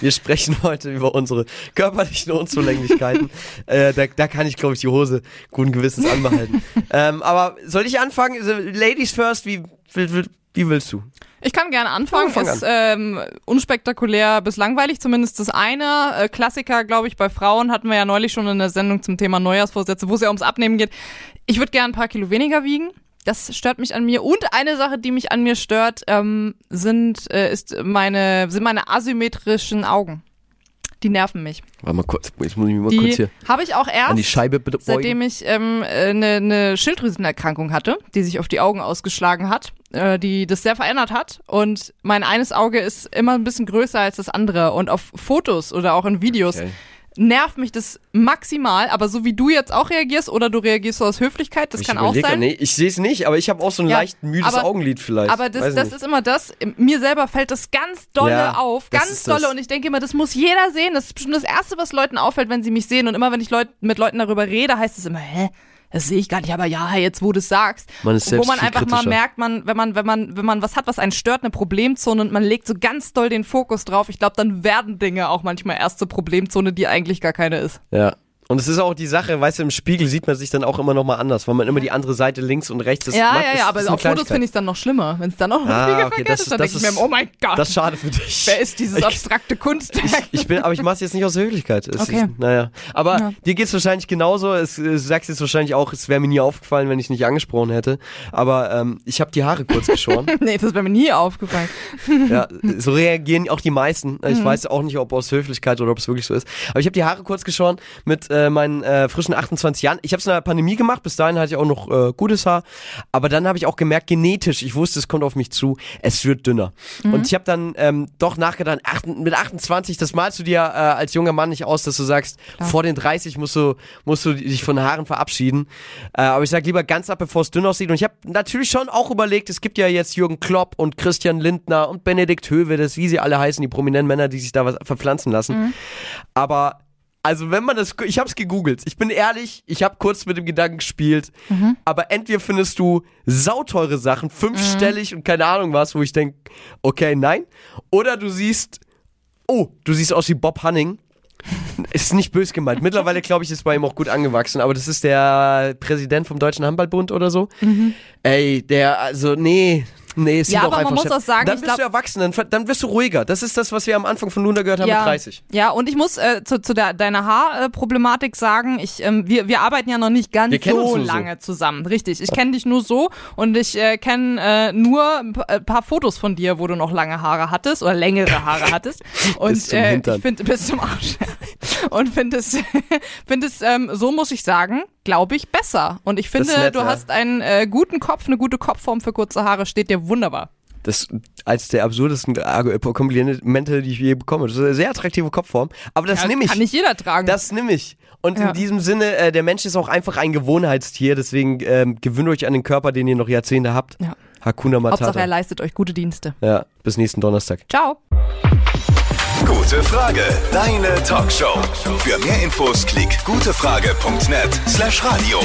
Wir sprechen heute über unsere körperlichen Unzulänglichkeiten. äh, da, da kann ich, glaube ich, die Hose guten Gewissens anbehalten. ähm, aber soll ich anfangen? Ladies first, wie, wie, wie willst du? Ich kann gerne anfangen. Ja, ist ähm, unspektakulär bis langweilig, zumindest das eine. Äh, Klassiker, glaube ich, bei Frauen hatten wir ja neulich schon in der Sendung zum Thema Neujahrsvorsätze, wo es ja ums Abnehmen geht. Ich würde gerne ein paar Kilo weniger wiegen. Das stört mich an mir. Und eine Sache, die mich an mir stört, ähm, sind, äh, ist meine, sind meine asymmetrischen Augen. Die nerven mich. Warte mal kurz, ich muss mich mal die kurz hier habe ich auch erst, an die Scheibe beugen. seitdem ich ähm, eine, äh, eine Schilddrüsenerkrankung hatte, die sich auf die Augen ausgeschlagen hat, äh, die das sehr verändert hat. Und mein eines Auge ist immer ein bisschen größer als das andere. Und auf Fotos oder auch in Videos okay nervt mich das maximal, aber so wie du jetzt auch reagierst oder du reagierst so aus Höflichkeit, das ich kann auch sein. Nee, ich sehe es nicht, aber ich habe auch so ein ja, leicht müdes aber, Augenlid vielleicht. Aber das, das ist immer das, mir selber fällt das ganz dolle ja, auf, ganz dolle das. und ich denke immer, das muss jeder sehen, das ist bestimmt das Erste, was Leuten auffällt, wenn sie mich sehen und immer wenn ich Leut, mit Leuten darüber rede, heißt es immer, hä? Das sehe ich gar nicht, aber ja, jetzt wo du es sagst, man ist selbst wo man einfach mal merkt, man, wenn man, wenn man, wenn man was hat, was einen stört, eine Problemzone und man legt so ganz doll den Fokus drauf, ich glaube, dann werden Dinge auch manchmal erst zur Problemzone, die eigentlich gar keine ist. Ja. Und es ist auch die Sache, weißt du, im Spiegel sieht man sich dann auch immer noch mal anders, weil man immer die andere Seite links und rechts ist. Ja, ja, ja, aber auf Fotos finde ich es dann noch schlimmer, wenn es dann noch ah, Spiegel okay, das, ist, dann denke ich mir, oh mein Gott. Das ist schade für dich. Wer ist dieses abstrakte Kunstwerk? Ich, ich, bin, aber ich mache es jetzt nicht aus Höflichkeit. Es okay. Ist, naja. Aber ja. dir geht's wahrscheinlich genauso. Es, du sagst jetzt wahrscheinlich auch, es wäre mir nie aufgefallen, wenn ich nicht angesprochen hätte. Aber ähm, ich habe die Haare kurz geschoren. nee, das wäre mir nie aufgefallen. ja, so reagieren auch die meisten. Ich mhm. weiß auch nicht, ob aus Höflichkeit oder ob es wirklich so ist. Aber ich habe die Haare kurz geschoren mit äh, meinen äh, frischen 28 Jahren. Ich habe es in der Pandemie gemacht, bis dahin hatte ich auch noch äh, gutes Haar. Aber dann habe ich auch gemerkt, genetisch, ich wusste, es kommt auf mich zu, es wird dünner. Und ich habe dann ähm, doch nachgedacht, acht, mit 28, das malst du dir äh, als junger Mann nicht aus, dass du sagst, vor den 30 musst du, musst du dich von Haaren verabschieden. Äh, aber ich sag lieber ganz ab, bevor es dünn aussieht. Und ich habe natürlich schon auch überlegt, es gibt ja jetzt Jürgen Klopp und Christian Lindner und Benedikt Höwedes, wie sie alle heißen, die prominenten Männer, die sich da was verpflanzen lassen. Aber also wenn man das, ich habe es gegoogelt. Ich bin ehrlich, ich habe kurz mit dem Gedanken gespielt. Aber entweder findest du sauteure Sachen, fünfstellig und keine Ahnung was, wo ich denk, okay, nein. Oder du siehst, oh, du siehst aus wie Bob Hanning. Ist nicht bös gemeint. Mittlerweile glaube ich, ist bei ihm auch gut angewachsen. Aber das ist der Präsident vom Deutschen Handballbund oder so. Ey, der, also nee. Nee, es Ja, sieht auch aber man muss auch sagen, dann bist glaub- du erwachsen, dann, dann wirst du ruhiger. Das ist das, was wir am Anfang von Luna gehört haben mit 30. Ja, und ich muss äh, zu, zu der, deiner Haarproblematik sagen, ich, ähm, wir, wir arbeiten ja noch nicht ganz so nur so. lange zusammen. Richtig, ich kenne dich nur so und ich äh, kenne äh, nur ein äh, paar Fotos von dir, wo du noch lange Haare hattest oder längere Haare hattest. Und Bis zum äh, Hintern. ich finde bis zum Arsch. und finde es, find es ähm, so muss ich sagen, glaube ich, besser. Und ich finde, nett, du ja. hast einen äh, guten Kopf, eine gute Kopfform für kurze Haare, steht dir wunderbar. Das als der absurdesten Komplimente, die ich je bekomme. Das ist eine sehr attraktive Kopfform. Aber das Ja, nehme ich. Kann nicht jeder tragen. Das nehme ich. Und Ja. in diesem Sinne, äh, der Mensch ist auch einfach ein Gewohnheitstier. Deswegen ähm, gewöhnt euch an den Körper, den ihr noch Jahrzehnte habt. Ja. Hakuna Hauptsache, er Matata. leistet euch gute Dienste. Ja, bis nächsten Donnerstag. Ciao. Gute Frage, deine Talkshow. Für mehr Infos klick gutefrage.net slash radio.